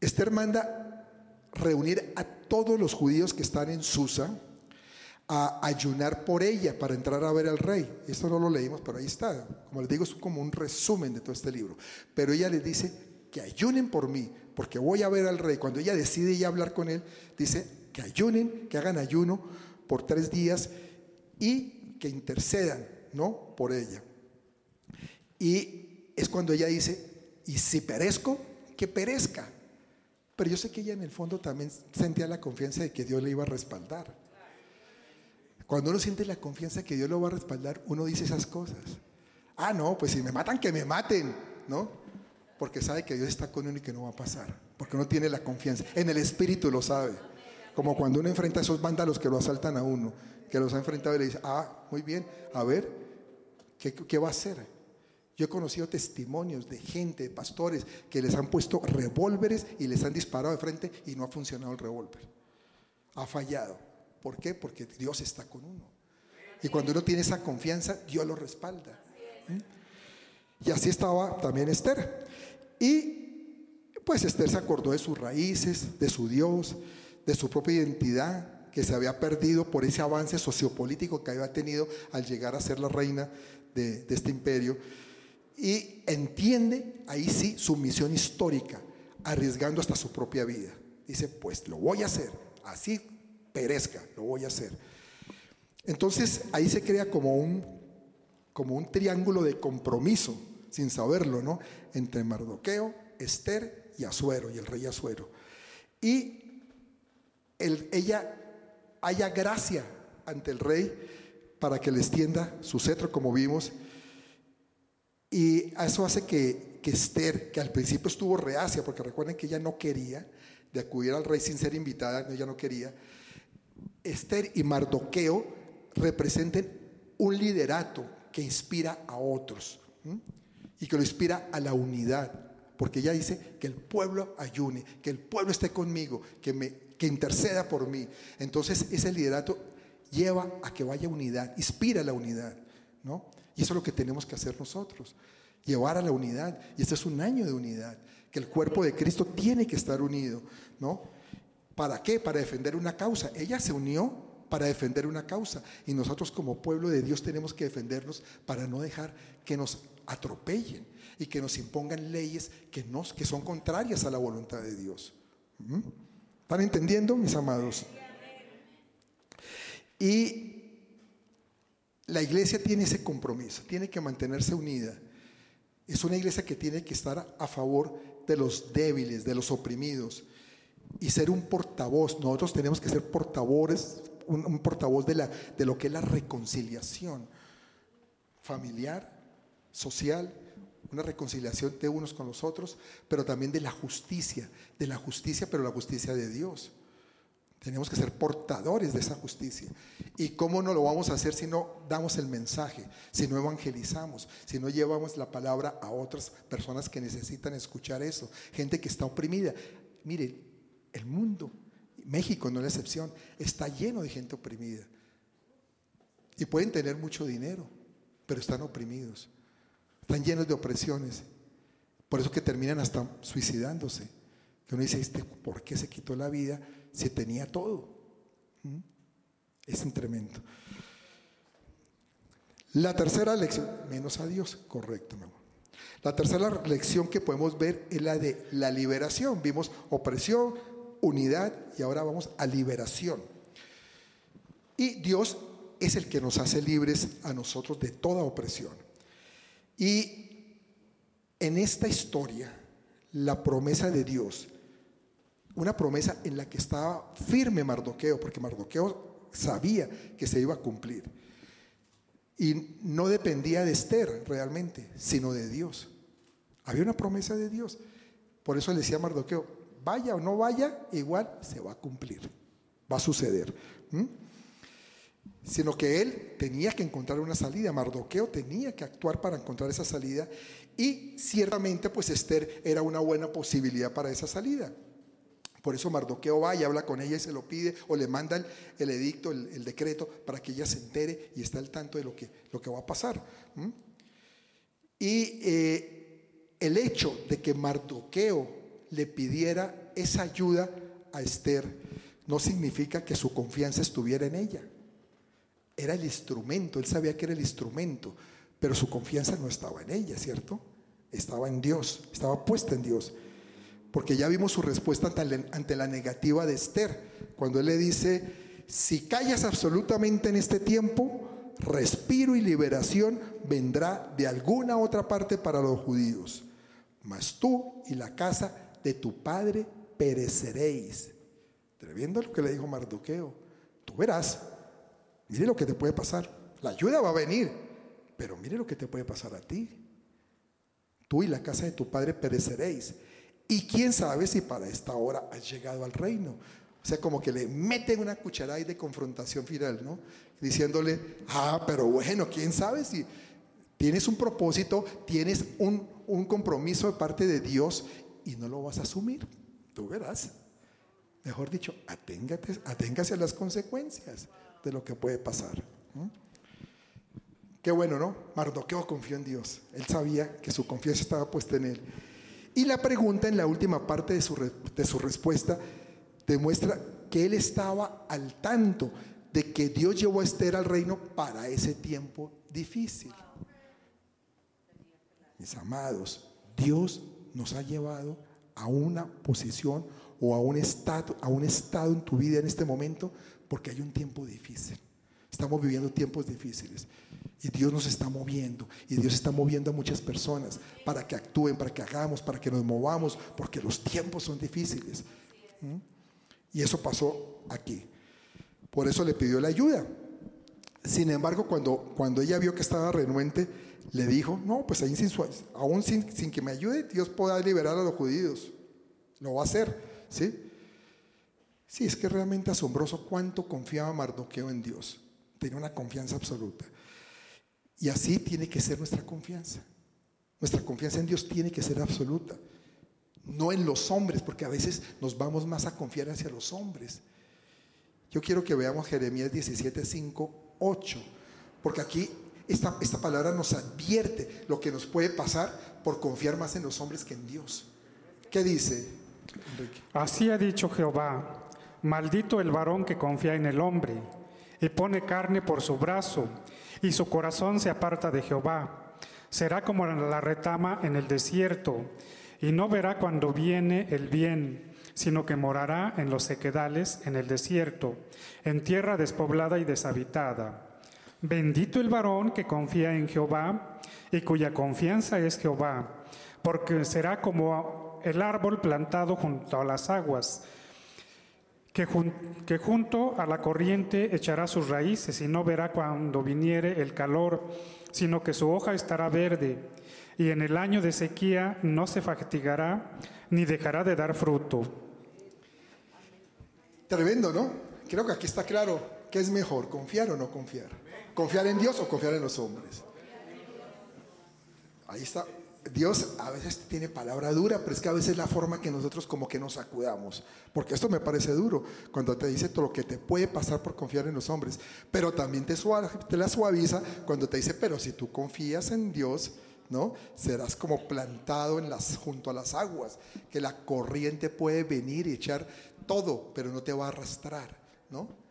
Esther manda reunir a todos los judíos que están en Susa, a ayunar por ella para entrar a ver al rey. Esto no lo leímos, pero ahí está. Como les digo, es como un resumen de todo este libro. Pero ella les dice que ayunen por mí, porque voy a ver al rey. Cuando ella decide ya hablar con él, dice que ayunen, que hagan ayuno por tres días y que intercedan, ¿no? Por ella. Y es cuando ella dice, y si perezco, que perezca. Pero yo sé que ella en el fondo también sentía la confianza de que Dios le iba a respaldar. Cuando uno siente la confianza que Dios lo va a respaldar, uno dice esas cosas. Ah, no, pues si me matan, que me maten, ¿no? Porque sabe que Dios está con uno y que no va a pasar. Porque uno tiene la confianza. En el espíritu lo sabe. Como cuando uno enfrenta a esos vándalos que lo asaltan a uno, que los ha enfrentado y le dice, ah, muy bien, a ver, ¿qué, qué va a hacer? Yo he conocido testimonios de gente, de pastores, que les han puesto revólveres y les han disparado de frente y no ha funcionado el revólver. Ha fallado. ¿Por qué? Porque Dios está con uno. Y cuando uno tiene esa confianza, Dios lo respalda. ¿Mm? Y así estaba también Esther. Y pues Esther se acordó de sus raíces, de su Dios, de su propia identidad que se había perdido por ese avance sociopolítico que había tenido al llegar a ser la reina de, de este imperio. Y entiende ahí sí su misión histórica, arriesgando hasta su propia vida. Dice, pues lo voy a hacer, así perezca, lo voy a hacer. Entonces ahí se crea como un, como un triángulo de compromiso, sin saberlo, ¿no? Entre Mardoqueo, Esther y Azuero, y el rey Azuero. Y ella haya gracia ante el rey para que le extienda su cetro, como vimos. Y eso hace que, que Esther, que al principio estuvo reacia, porque recuerden que ella no quería de acudir al rey sin ser invitada, ella no quería, Esther y Mardoqueo representen un liderato que inspira a otros y que lo inspira a la unidad. Porque ella dice que el pueblo ayune, que el pueblo esté conmigo, que, me, que interceda por mí. Entonces ese liderato lleva a que vaya unidad, inspira la unidad. ¿no? Y eso es lo que tenemos que hacer nosotros, llevar a la unidad. Y este es un año de unidad, que el cuerpo de Cristo tiene que estar unido. ¿no? ¿Para qué? Para defender una causa. Ella se unió para defender una causa y nosotros como pueblo de Dios tenemos que defendernos para no dejar que nos atropellen y que nos impongan leyes que, nos, que son contrarias a la voluntad de Dios. ¿Mm? ¿Están entendiendo, mis amados? Y la iglesia tiene ese compromiso, tiene que mantenerse unida. Es una iglesia que tiene que estar a favor de los débiles, de los oprimidos, y ser un portavoz. Nosotros tenemos que ser portavoces, un, portavoz de, la, de lo que es la reconciliación familiar, social, una reconciliación de unos con los otros, pero también de la justicia, de la justicia, pero la justicia de Dios. Tenemos que ser portadores de esa justicia. ¿Y cómo no lo vamos a hacer si no damos el mensaje, si no evangelizamos, si no llevamos la palabra a otras personas que necesitan escuchar eso? Gente que está oprimida. Mire, el mundo, México no es la excepción, está lleno de gente oprimida. Y pueden tener mucho dinero, pero están oprimidos. Están llenos de opresiones. Por eso que terminan hasta suicidándose. Que uno dice, ¿este por qué se quitó la vida? si tenía todo. ¿Mm? Es un tremendo. La tercera lección, menos a Dios, correcto, mi amor. La tercera lección que podemos ver es la de la liberación. Vimos opresión, unidad y ahora vamos a liberación. Y Dios es el que nos hace libres a nosotros de toda opresión. Y en esta historia, la promesa de Dios una promesa en la que estaba firme Mardoqueo, porque Mardoqueo sabía que se iba a cumplir. Y no dependía de Esther realmente, sino de Dios. Había una promesa de Dios. Por eso le decía a Mardoqueo, vaya o no vaya, igual se va a cumplir, va a suceder. Sino que él tenía que encontrar una salida, Mardoqueo tenía que actuar para encontrar esa salida y ciertamente pues Esther era una buena posibilidad para esa salida. Por eso Mardoqueo va y habla con ella y se lo pide o le manda el, edicto, el, decreto, para que ella se entere y esté al tanto de lo que, lo que va a pasar. Y eh, el hecho de que Mardoqueo le pidiera esa ayuda a Esther no significa que su confianza estuviera en ella. Era el instrumento, él sabía que era el instrumento, pero su confianza no estaba en ella, ¿cierto? Estaba en Dios, estaba puesta en Dios porque ya vimos su respuesta ante la negativa de Esther, cuando él le dice, si callas absolutamente en este tiempo, respiro y liberación vendrá de alguna otra parte para los judíos, mas tú y la casa de tu padre pereceréis. Tremendo lo que le dijo Mardoqueo, tú verás, mire lo que te puede pasar, la ayuda va a venir, pero mire lo que te puede pasar a ti. Tú y la casa de tu padre pereceréis. Y quién sabe si para esta hora has llegado al reino. O sea, como que le meten una cucharada de confrontación final, ¿no? Diciéndole, ah, pero bueno, quién sabe si tienes un propósito, tienes un, un compromiso de parte de Dios y no lo vas a asumir. Tú verás. Mejor dicho, aténgate, aténgase a las consecuencias de lo que puede pasar. Qué bueno, ¿no? Mardoqueo confió en Dios. Él sabía que su confianza estaba puesta en él. Y la pregunta en la última parte de su, de su respuesta demuestra que él estaba al tanto de que Dios llevó a Esther al reino para ese tiempo difícil. Mis amados, Dios nos ha llevado a una posición o a un estado, a un estado en tu vida en este momento porque hay un tiempo difícil. Estamos viviendo tiempos difíciles. Y Dios nos está moviendo. Y Dios está moviendo a muchas personas para que actúen, para que hagamos, para que nos movamos, porque los tiempos son difíciles. ¿Mm? Y eso pasó aquí. Por eso le pidió la ayuda. Sin embargo, cuando, cuando ella vio que estaba renuente, le dijo, no, pues ahí sin, aún sin, sin que me ayude, Dios podrá liberar a los judíos. Lo va a hacer, ¿sí? Sí, es que es realmente asombroso cuánto confiaba Mardoqueo en Dios. Tenía una confianza absoluta. Y así tiene que ser nuestra confianza. Nuestra confianza en Dios tiene que ser absoluta. No en los hombres, porque a veces nos vamos más a confiar hacia los hombres. Yo quiero que veamos Jeremías 17, 5, 8, porque aquí esta, esta palabra nos advierte lo que nos puede pasar por confiar más en los hombres que en Dios. ¿Qué dice, Enrique? Así ha dicho Jehová, maldito el varón que confía en el hombre y pone carne por su brazo y su corazón se aparta de Jehová. Será como la retama en el desierto, y no verá cuando viene el bien, sino que morará en los sequedales, en el desierto, en tierra despoblada y deshabitada. Bendito el varón que confía en Jehová y cuya confianza es Jehová, porque será como el árbol plantado junto a las aguas, que, junto a la corriente echará sus raíces y no verá cuando viniere el calor, sino que su hoja estará verde, y en el año de sequía no se fatigará ni dejará de dar fruto. Tremendo, ¿no? Creo que aquí está claro qué es mejor, confiar o no confiar. Confiar en Dios o confiar en los hombres. Ahí está. Dios a veces tiene palabra dura, pero es que a veces es la forma que nosotros como que nos acudamos. Porque esto me parece duro, cuando te dice todo lo que te puede pasar por confiar en los hombres. Pero también te, la suaviza cuando te dice, pero si tú confías en Dios, ¿no? Serás como plantado en las, junto a las aguas, que la corriente puede venir y echar todo, pero no te va a arrastrar, ¿no?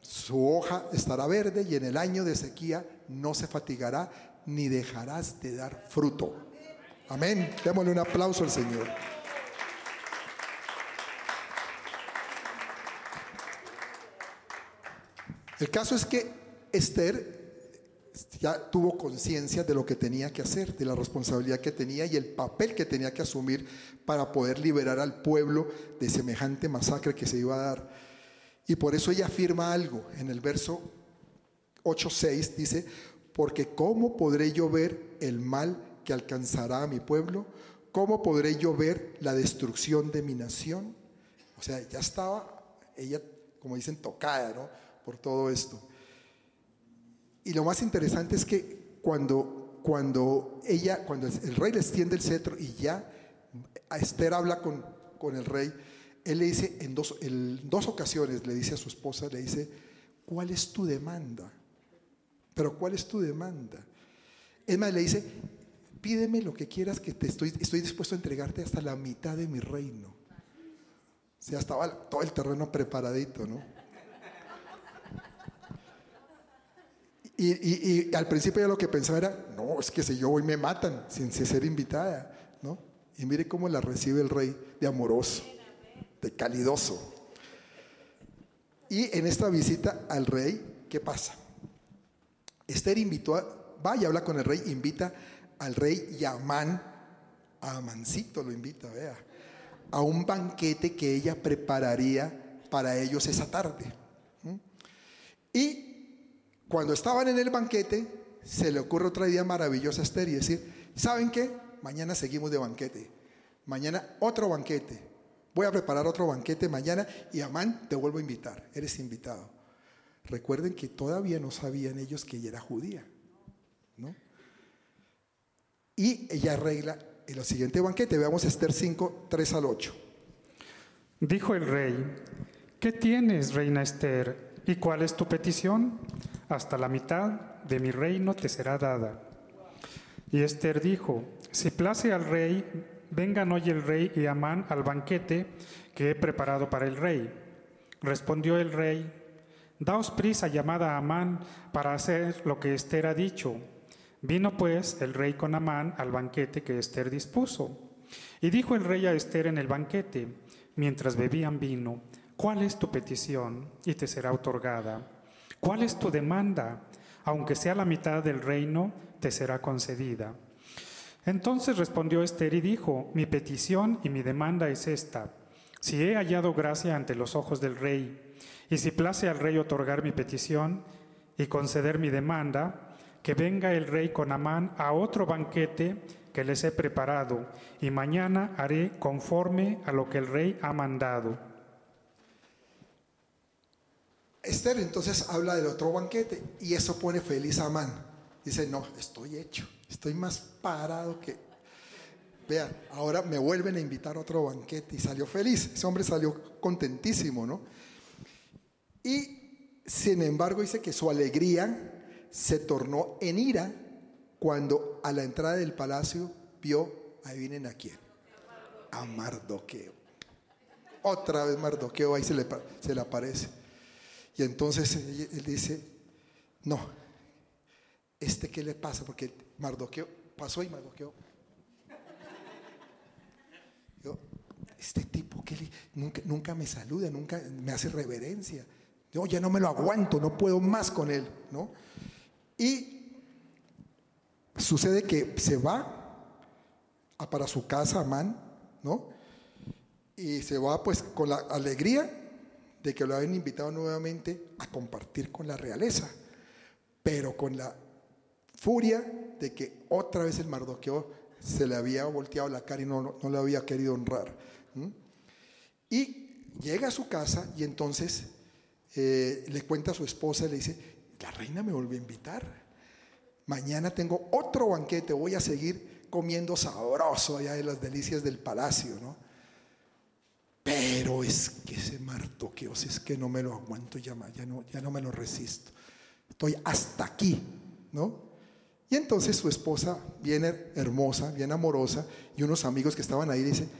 Su hoja estará verde y en el año de sequía no se fatigará ni dejarás de dar fruto. Amén. Démosle un aplauso al Señor. El caso es que Esther ya tuvo conciencia de lo que tenía que hacer, de la responsabilidad que tenía y el papel que tenía que asumir para poder liberar al pueblo de semejante masacre que se iba a dar. Y por eso ella afirma algo en el verso 8.6, dice, porque ¿cómo podré yo ver el mal que alcanzará a mi pueblo? ¿Cómo podré yo ver la destrucción de mi nación? O sea, ya estaba ella, como dicen, tocada, ¿no? Por todo esto. Y lo más interesante es que cuando, cuando ella, cuando el rey le extiende el cetro y ya Esther habla con, con el rey, él le dice en dos, en dos ocasiones, le dice a su esposa, le dice, ¿cuál es tu demanda? Pero ¿cuál es tu demanda? Es más, le dice, pídeme lo que quieras que te estoy, estoy dispuesto a entregarte hasta la mitad de mi reino. O sea, estaba todo el terreno preparadito, ¿no? Y, al principio ya lo que pensaba era, no, es que si yo voy me matan sin ser invitada, ¿no? Y mire cómo la recibe el rey de amoroso, de calidoso. Y en esta visita al rey, ¿qué pasa? Esther invitó, a, va y habla con el rey, invita al rey Yamán, a Amancito lo invita, vea, a un banquete que ella prepararía para ellos esa tarde. Y cuando estaban en el banquete, se le ocurre otra idea maravillosa a Esther y decir, ¿saben qué? Mañana seguimos de banquete. Mañana otro banquete. Voy a preparar otro banquete mañana y Amán te vuelvo a invitar. Eres invitado. Recuerden que todavía no sabían ellos que ella era judía. ¿no? Y ella arregla en el siguiente banquete. Veamos Esther 5, 3 al 8. Dijo el rey, ¿qué tienes, reina Esther? ¿Y cuál es tu petición? Hasta la mitad de mi reino te será dada. Y Esther dijo, si place al rey, vengan hoy el rey y Amán al banquete que he preparado para el rey. Respondió el rey, Daos prisa llamada a Amán para hacer lo que Esther ha dicho. Vino pues el rey con Amán al banquete que Esther dispuso. Y dijo el rey a Esther en el banquete, mientras bebían vino, ¿cuál es tu petición? Y te será otorgada. ¿Cuál es tu demanda? Aunque sea la mitad del reino, te será concedida. Entonces respondió Esther y dijo, mi petición y mi demanda es esta. Si he hallado gracia ante los ojos del rey, y si place al rey otorgar mi petición y conceder mi demanda, que venga el rey con Amán a otro banquete que les he preparado, y mañana haré conforme a lo que el rey ha mandado. Esther entonces habla del otro banquete y eso pone feliz a Amán. Dice, no, estoy hecho, estoy más parado que... Vean, ahora me vuelven a invitar a otro banquete y salió feliz. Ese hombre salió contentísimo, ¿no? Y sin embargo dice que su alegría se tornó en ira cuando a la entrada del palacio vio, ahí vienen a quién, a Mardoqueo. Otra vez Mardoqueo ahí se le, se le aparece. Y entonces él dice, no, ¿este qué le pasa? Porque Mardoqueo pasó y Mardoqueo. Este tipo que nunca, nunca me saluda, nunca me hace reverencia. Yo ya no me lo aguanto, no puedo más con él, ¿no? Y sucede que se va para su casa Amán, ¿no? Y se va pues con la alegría de que lo habían invitado nuevamente a compartir con la realeza, pero con la furia de que otra vez el Mardoqueo se le había volteado la cara y no, no, le había querido honrar. Y llega a su casa y entonces eh, le cuenta a su esposa y le dice, la reina me volvió a invitar. Mañana tengo otro banquete, voy a seguir comiendo sabroso allá de las delicias del palacio, ¿no? Pero es que ese martoqueo, es que no me lo aguanto ya, ya, no, ya no me lo resisto. Estoy hasta aquí, ¿no? Y entonces su esposa, bien hermosa, bien amorosa, y unos amigos que estaban ahí dicen,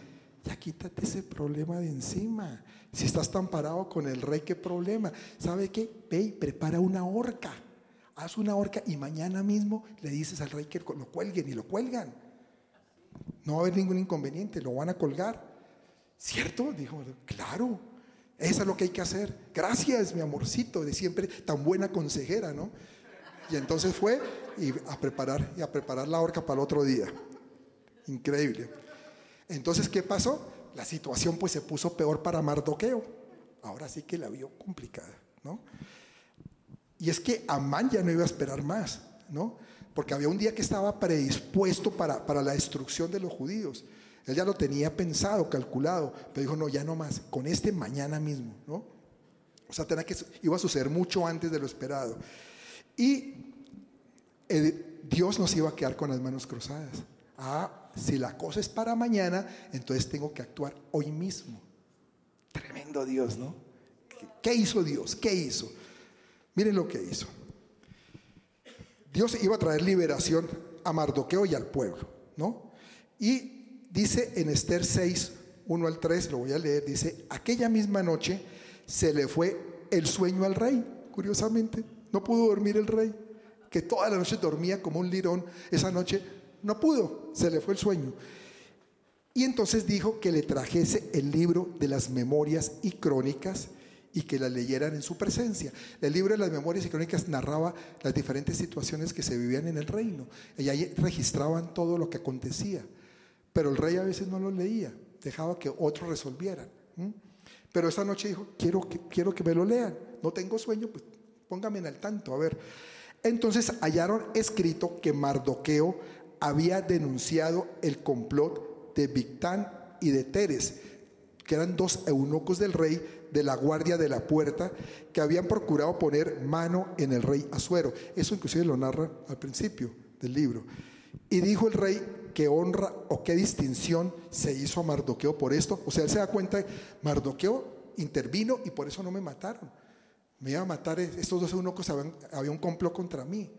ya quítate ese problema de encima. Si estás tan parado con el rey, ¿qué problema? ¿Sabe qué? Ve y prepara una horca. Haz una horca y mañana mismo le dices al rey que lo cuelguen y lo cuelgan. No va a haber ningún inconveniente, lo van a colgar. ¿Cierto? Dijo, claro, eso es lo que hay que hacer. Gracias, mi amorcito, de siempre tan buena consejera, ¿no? Y entonces fue y a preparar y a preparar la horca para el otro día. Increíble. Entonces, ¿qué pasó? La situación pues se puso peor para Mardoqueo. Ahora sí que la vio complicada, ¿no? Y es que Amán ya no iba a esperar más, ¿no? Porque había un día que estaba predispuesto para, para la destrucción de los judíos. Él ya lo tenía pensado, calculado, pero dijo, no, ya no más, con este mañana mismo, ¿no? O sea, tenía que, iba a suceder mucho antes de lo esperado. Y Dios nos iba a quedar con las manos cruzadas. Ah, si la cosa es para mañana, entonces tengo que actuar hoy mismo. Tremendo Dios, ¿no? ¿Qué hizo Dios? ¿Qué hizo? Miren lo que hizo. Dios iba a traer liberación a Mardoqueo y al pueblo, ¿no? Y dice en Esther 6, 1 al 3, lo voy a leer, dice, aquella misma noche se le fue el sueño al rey, curiosamente, no pudo dormir el rey, que toda la noche dormía como un lirón, esa noche no pudo, se le fue el sueño. Y entonces dijo que le trajese el libro de las memorias y crónicas y que la leyeran en su presencia. El libro de las memorias y crónicas narraba las diferentes situaciones que se vivían en el reino. Y ahí registraban todo lo que acontecía. Pero el rey a veces no lo leía, dejaba que otros resolvieran. Pero esa noche dijo, quiero que, quiero que me lo lean, no tengo sueño, pues póngame en el tanto, a ver. Entonces hallaron escrito que Mardoqueo había denunciado el complot de Victán y de Teres, que eran dos eunucos del rey de la guardia de la puerta, que habían procurado poner mano en el rey Azuero. Eso inclusive lo narra al principio del libro. Y dijo el rey, qué honra o qué distinción se hizo a Mardoqueo por esto. O sea, él se da cuenta, Mardoqueo intervino y por eso no me mataron. Me iba a matar estos dos eunucos, había, había un complot contra mí.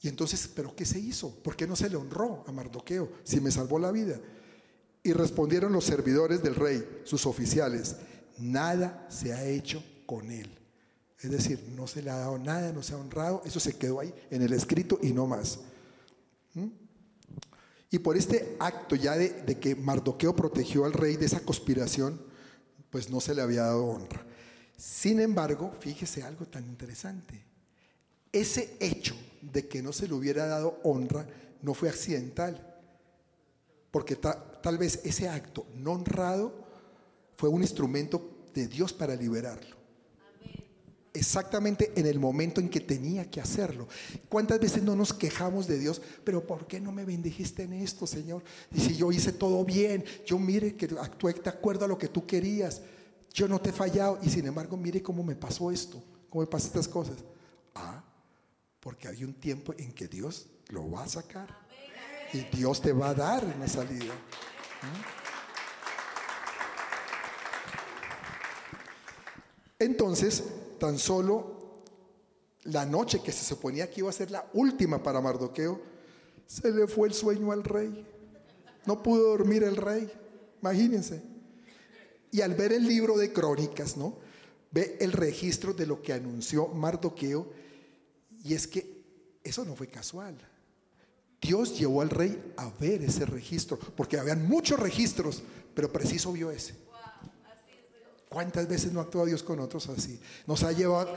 Y entonces, ¿pero qué se hizo? ¿Por qué no se le honró a Mardoqueo si me salvó la vida? Y respondieron los servidores del rey, sus oficiales, nada se ha hecho con él. Es decir, no se le ha dado nada, no se ha honrado, eso se quedó ahí en el escrito y no más. Y por este acto ya de, que Mardoqueo protegió al rey de esa conspiración, pues no se le había dado honra. Sin embargo, fíjese algo tan interesante. Ese hecho de que no se le hubiera dado honra no fue accidental, porque tal vez ese acto no honrado fue un instrumento de Dios para liberarlo exactamente en el momento en que tenía que hacerlo. ¿Cuántas veces no nos quejamos de Dios? Pero ¿por qué no me bendijiste en esto, Señor? Y si yo hice todo bien, yo mire que actué de acuerdo a lo que tú querías, yo no te he fallado y sin embargo mire cómo me pasó esto, cómo me pasan estas cosas. Ah, porque hay un tiempo en que Dios lo va a sacar y Dios te va a dar una salida. ¿Mm? Entonces, tan solo la noche que se suponía que iba a ser la última para Mardoqueo, se le fue el sueño al rey. No pudo dormir el rey, imagínense. Y al ver el libro de crónicas, ¿no? Ve el registro de lo que anunció Mardoqueo y es que eso no fue casual. Dios llevó al rey a ver ese registro, porque habían muchos registros, pero preciso vio ese. ¿Cuántas veces no actúa Dios con otros así? Nos ha llevado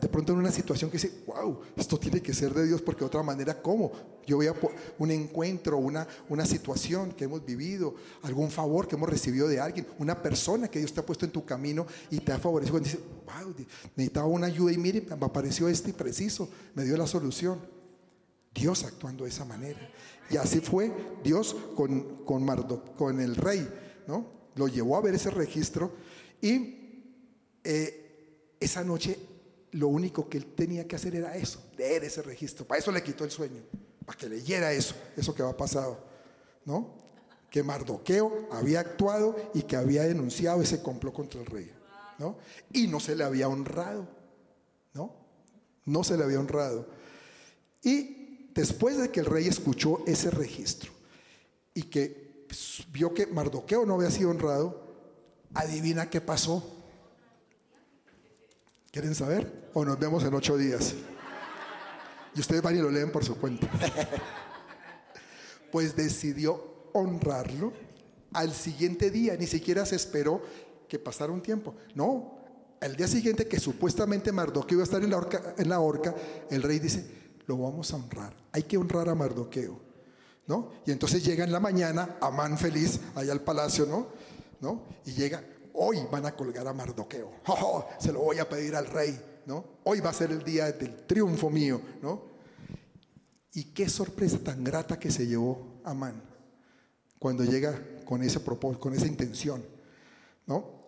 de pronto en una situación que dice, wow, esto tiene que ser de Dios porque de otra manera, ¿cómo? Yo voy a un encuentro, una, una situación que hemos vivido, algún favor que hemos recibido de alguien, una persona que Dios te ha puesto en tu camino y te ha favorecido. Dice, wow, necesitaba una ayuda y mire, me apareció este y preciso, me dio la solución. Dios actuando de esa manera. Y así fue Dios con, con, con el rey, ¿no? Lo llevó a ver ese registro y eh, esa noche lo único que él tenía que hacer era eso, leer ese registro. Para eso le quitó el sueño, para que leyera eso, eso que había pasado, ¿no? Que Mardoqueo había actuado y que había denunciado ese complot contra el rey, ¿no? Y no se le había honrado, ¿no? No se le había honrado. Y después de que el rey escuchó ese registro y que vio que Mardoqueo no había sido honrado, Adivina qué pasó. ¿Quieren saber? O nos vemos en ocho días. Y ustedes van y lo leen por su cuenta. pues decidió honrarlo al siguiente día. Ni siquiera se esperó que pasara un tiempo. No, el día siguiente que supuestamente Mardoqueo iba a estar en la, horca, en la el rey dice, lo vamos a honrar. Hay que honrar a Mardoqueo. ¿No? Y entonces llega en la mañana, Amán feliz, allá al palacio, ¿no? ¿No? Y llega, hoy van a colgar a Mardoqueo, se lo voy a pedir al rey, ¿no? Hoy va a ser el día del triunfo mío, ¿no? Y qué sorpresa tan grata que se llevó Amán cuando llega con ese propósito, con esa intención, ¿no?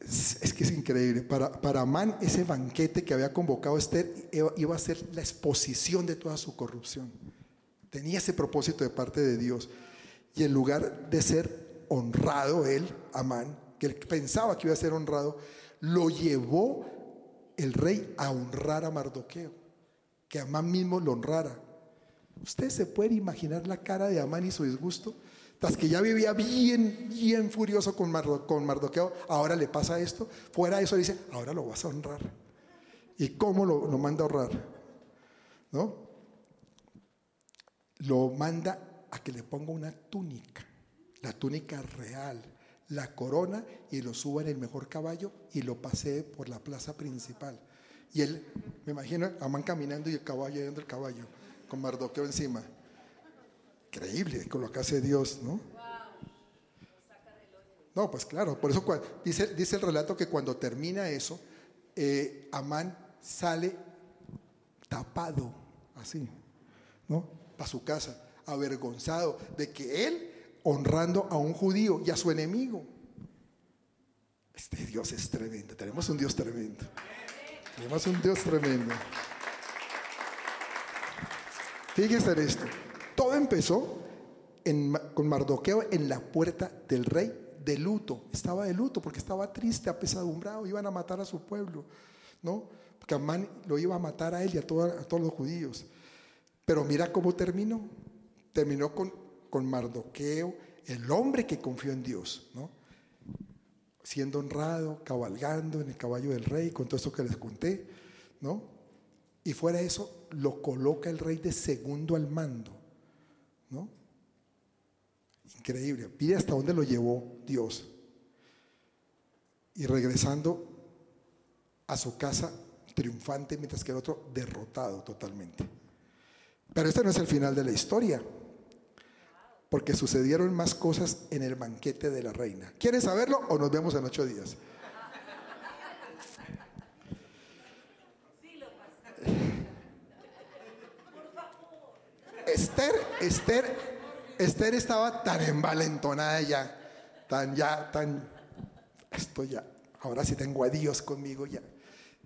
Es, que es increíble. Para, para Amán, ese banquete que había convocado Esther iba a ser la exposición de toda su corrupción. Tenía ese propósito de parte de Dios. Y en lugar de ser honrado él, Amán, que él pensaba que iba a ser honrado, lo llevó el rey a honrar a Mardoqueo, que Amán mismo lo honrara. ¿Ustedes se pueden imaginar la cara de Amán y su disgusto? Tras que ya vivía bien, bien furioso con, Mardoqueo, ahora le pasa esto. Fuera de eso dice, ahora lo vas a honrar. ¿Y cómo lo, lo manda a honrar? ¿No? Lo manda a que le ponga una túnica la túnica real, la corona y lo suba en el mejor caballo y lo pasee por la plaza principal. Y él, me imagino, Amán caminando y el caballo yendo el caballo, con Mardoqueo encima. Increíble con lo que hace Dios, ¿no? No, pues claro, por eso dice, dice el relato que cuando termina eso, eh, Amán sale tapado, así, ¿no? Para su casa, avergonzado de que él honrando a un judío y a su enemigo. Este Dios es tremendo, tenemos un Dios tremendo. Tenemos un Dios tremendo. Fíjense en esto. Todo empezó con Mardoqueo en la puerta del rey de luto. Estaba de luto porque estaba triste, apesadumbrado. Iban a matar a su pueblo, ¿no? Porque Amán lo iba a matar a él y a, a todos los judíos. Pero mira cómo terminó. Terminó con con Mardoqueo, el hombre que confió en Dios, ¿no? siendo honrado, cabalgando en el caballo del rey, con todo eso que les conté, ¿no? Y fuera de eso, lo coloca el rey de segundo al mando, ¿no? Increíble. Pide hasta dónde lo llevó Dios. Y regresando a su casa triunfante, mientras que el otro derrotado totalmente. Pero este no es el final de la historia porque sucedieron más cosas en el banquete de la reina. ¿Quieres saberlo o nos vemos en ocho días? Esther, Esther, Esther estaba tan envalentonada ya, tan ya, tan, esto ya, ahora sí tengo a Dios conmigo ya,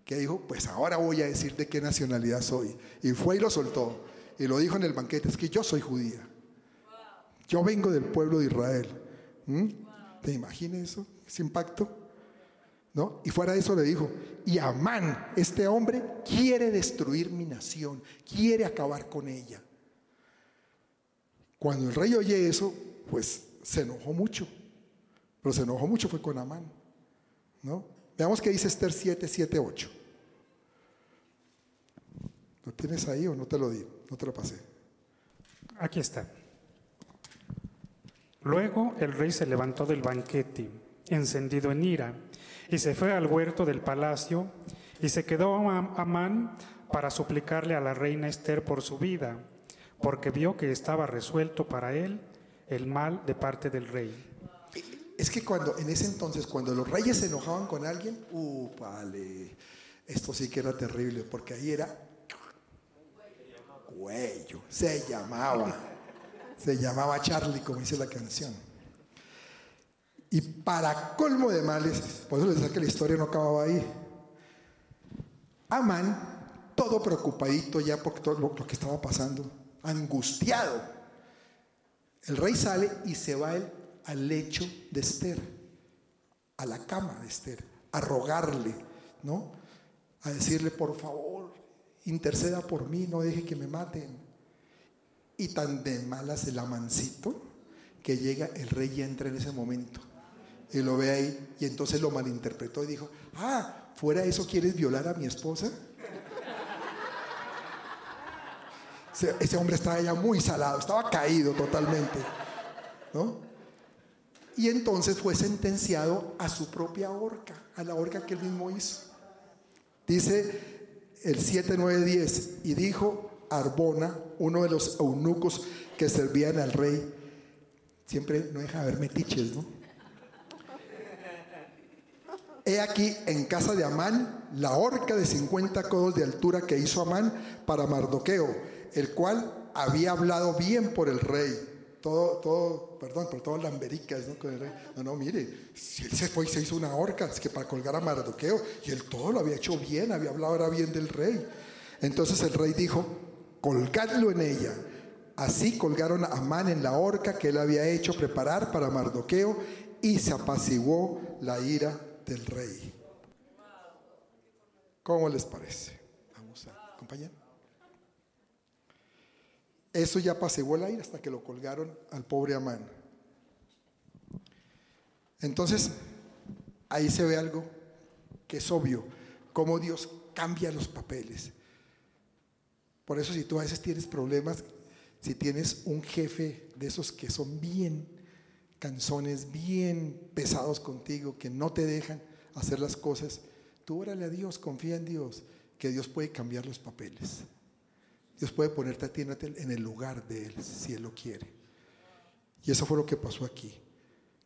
que dijo, pues ahora voy a decir de qué nacionalidad soy. Y fue y lo soltó. Y lo dijo en el banquete, es que yo soy judía. Yo vengo del pueblo de Israel. ¿Mm? ¿Te imaginas eso? Ese impacto. ¿No? Y fuera de eso le dijo, y Amán, este hombre, quiere destruir mi nación, quiere acabar con ella. Cuando el rey oye eso, pues se enojó mucho. Pero se enojó mucho fue con Amán. ¿No? Veamos qué dice Esther 7, 7, 8. ¿Lo tienes ahí o no te lo di? No te lo pasé. Aquí está. Luego el rey se levantó del banquete encendido en ira, y se fue al huerto del palacio, y se quedó Amán para suplicarle a la reina Esther por su vida, porque vio que estaba resuelto para él el mal de parte del rey. Es que cuando, en ese entonces, cuando los reyes se enojaban con alguien, vale, esto sí que era terrible, porque ahí era cuello, se llamaba, se llamaba Charlie, como dice la canción. Y para colmo de males, por eso les decía que la historia no acababa ahí. Amán, todo preocupadito ya por todo lo, que estaba pasando, angustiado. El rey sale y se va al lecho de Esther, a la cama de Esther, a rogarle, ¿no? A decirle, por favor, interceda por mí, no deje que me maten. Y tan de malas el amancito que llega el rey y entra en ese momento. Y lo ve ahí y entonces lo malinterpretó y dijo, ah, fuera eso quieres violar a mi esposa. (laughs) Ese, hombre estaba ya muy salado, estaba caído totalmente. ¿no? Y entonces fue sentenciado a su propia horca, a la horca que él mismo hizo. Dice el 7, 9, 10, y dijo Arbona, uno de los eunucos que servían al rey, siempre no deja de haber metiches, ¿no? He aquí en casa de Amán la horca de 50 codos de altura que hizo Amán para Mardoqueo, el cual había hablado bien por el rey. Todo, todo, perdón, por todas lambericas, ¿no? No, no, mire, si él se fue y se hizo una horca, es que para colgar a Mardoqueo, y él todo lo había hecho bien, había hablado ahora bien del rey. Entonces el rey dijo, colgadlo en ella. Así colgaron a Amán en la horca que él había hecho preparar para Mardoqueo y se apaciguó la ira del rey. ¿Cómo les parece? Vamos a acompañar. Eso ya apaciguó el aire hasta que lo colgaron al pobre Amán. Entonces, ahí se ve algo que es obvio, cómo Dios cambia los papeles. Por eso si tú a veces tienes problemas, si tienes un jefe de esos que son bien canzones bien pesados contigo, que no te dejan hacer las cosas, tú órale a Dios, confía en Dios, que Dios puede cambiar los papeles. Dios puede ponerte a ti en el lugar de Él, si Él lo quiere. Y eso fue lo que pasó aquí.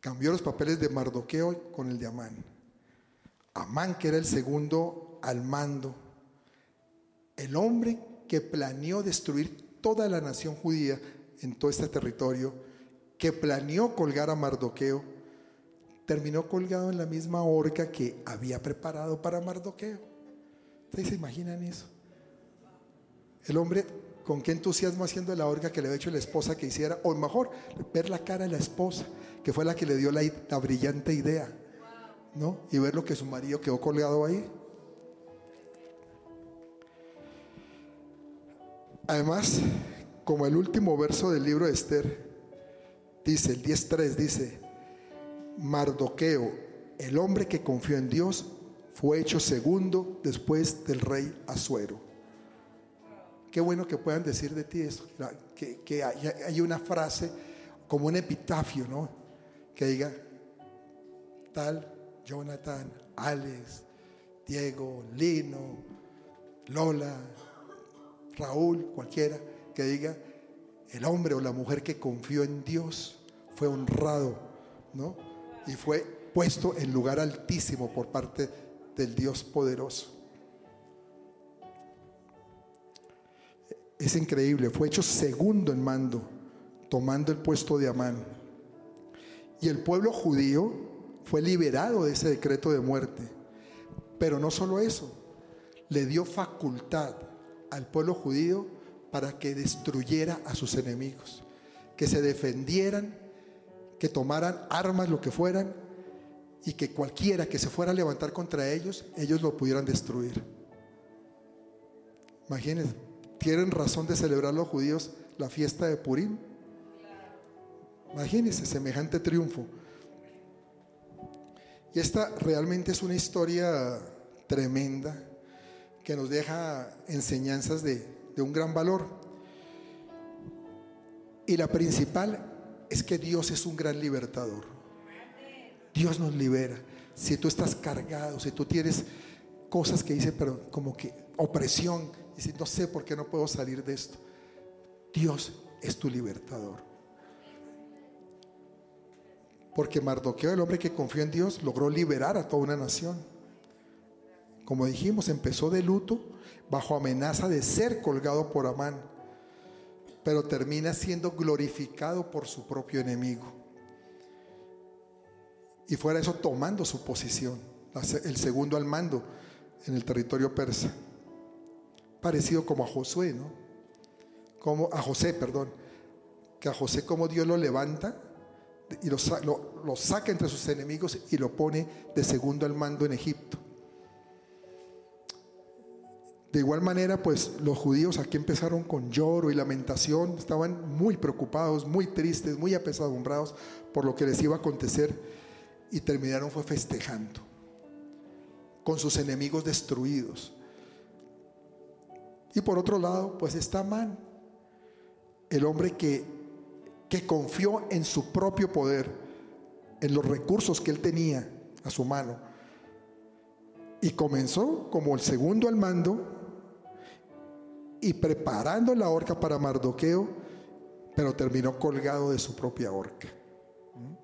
Cambió los papeles de Mardoqueo con el de Amán. Amán, que era el segundo al mando, el hombre que planeó destruir toda la nación judía en todo este territorio, que planeó colgar a Mardoqueo, terminó colgado en la misma horca que había preparado para Mardoqueo. ¿Ustedes se imaginan eso? El hombre con qué entusiasmo haciendo la horca que le había hecho la esposa que hiciera, o mejor, ver la cara de la esposa, que fue la que le dio la, la brillante idea, ¿no? Y ver lo que su marido quedó colgado ahí. Además, como el último verso del libro de Esther, dice, el 10.3 dice, Mardoqueo, el hombre que confió en Dios, fue hecho segundo después del rey Azuero. Qué bueno que puedan decir de ti esto, que, que hay, una frase como un epitafio, ¿no? Que diga, tal Jonathan, Alex, Diego, Lino, Lola, Raúl, cualquiera, que diga, el hombre o la mujer que confió en Dios fue honrado, ¿no? Y fue puesto en lugar altísimo por parte del Dios poderoso. Es increíble, fue hecho segundo en mando, tomando el puesto de Amán. Y el pueblo judío fue liberado de ese decreto de muerte. Pero no solo eso, le dio facultad al pueblo judío para que destruyera a sus enemigos, que se defendieran, que tomaran armas, lo que fueran, y que cualquiera que se fuera a levantar contra ellos, ellos lo pudieran destruir. Imagínense, ¿tienen razón de celebrar los judíos la fiesta de Purim? Imagínense semejante triunfo. Y esta realmente es una historia tremenda que nos deja enseñanzas de, un gran valor. Y la principal es que Dios es un gran libertador. Dios nos libera. Si tú estás cargado, si tú tienes cosas que dice, pero como que opresión, si no sé por qué no puedo salir de esto. Dios es tu libertador. Porque Mardoqueo, el hombre que confió en Dios, logró liberar a toda una nación. Como dijimos, empezó de luto bajo amenaza de ser colgado por Amán, pero termina siendo glorificado por su propio enemigo. Y fuera eso tomando su posición, el segundo al mando en el territorio persa. Parecido como a Josué, ¿no? Como a José, perdón. Que a José como Dios lo levanta y lo, lo saca entre sus enemigos y lo pone de segundo al mando en Egipto. De igual manera, pues los judíos aquí empezaron con lloro y lamentación, estaban muy preocupados, muy tristes, muy apesadumbrados por lo que les iba a acontecer y terminaron fue festejando con sus enemigos destruidos. Y por otro lado, pues está Man, el hombre que, que confió en su propio poder, en los recursos que él tenía a su mano. Y comenzó como el segundo al mando y preparando la horca para Mardoqueo, pero terminó colgado de su propia horca. ¿Mm?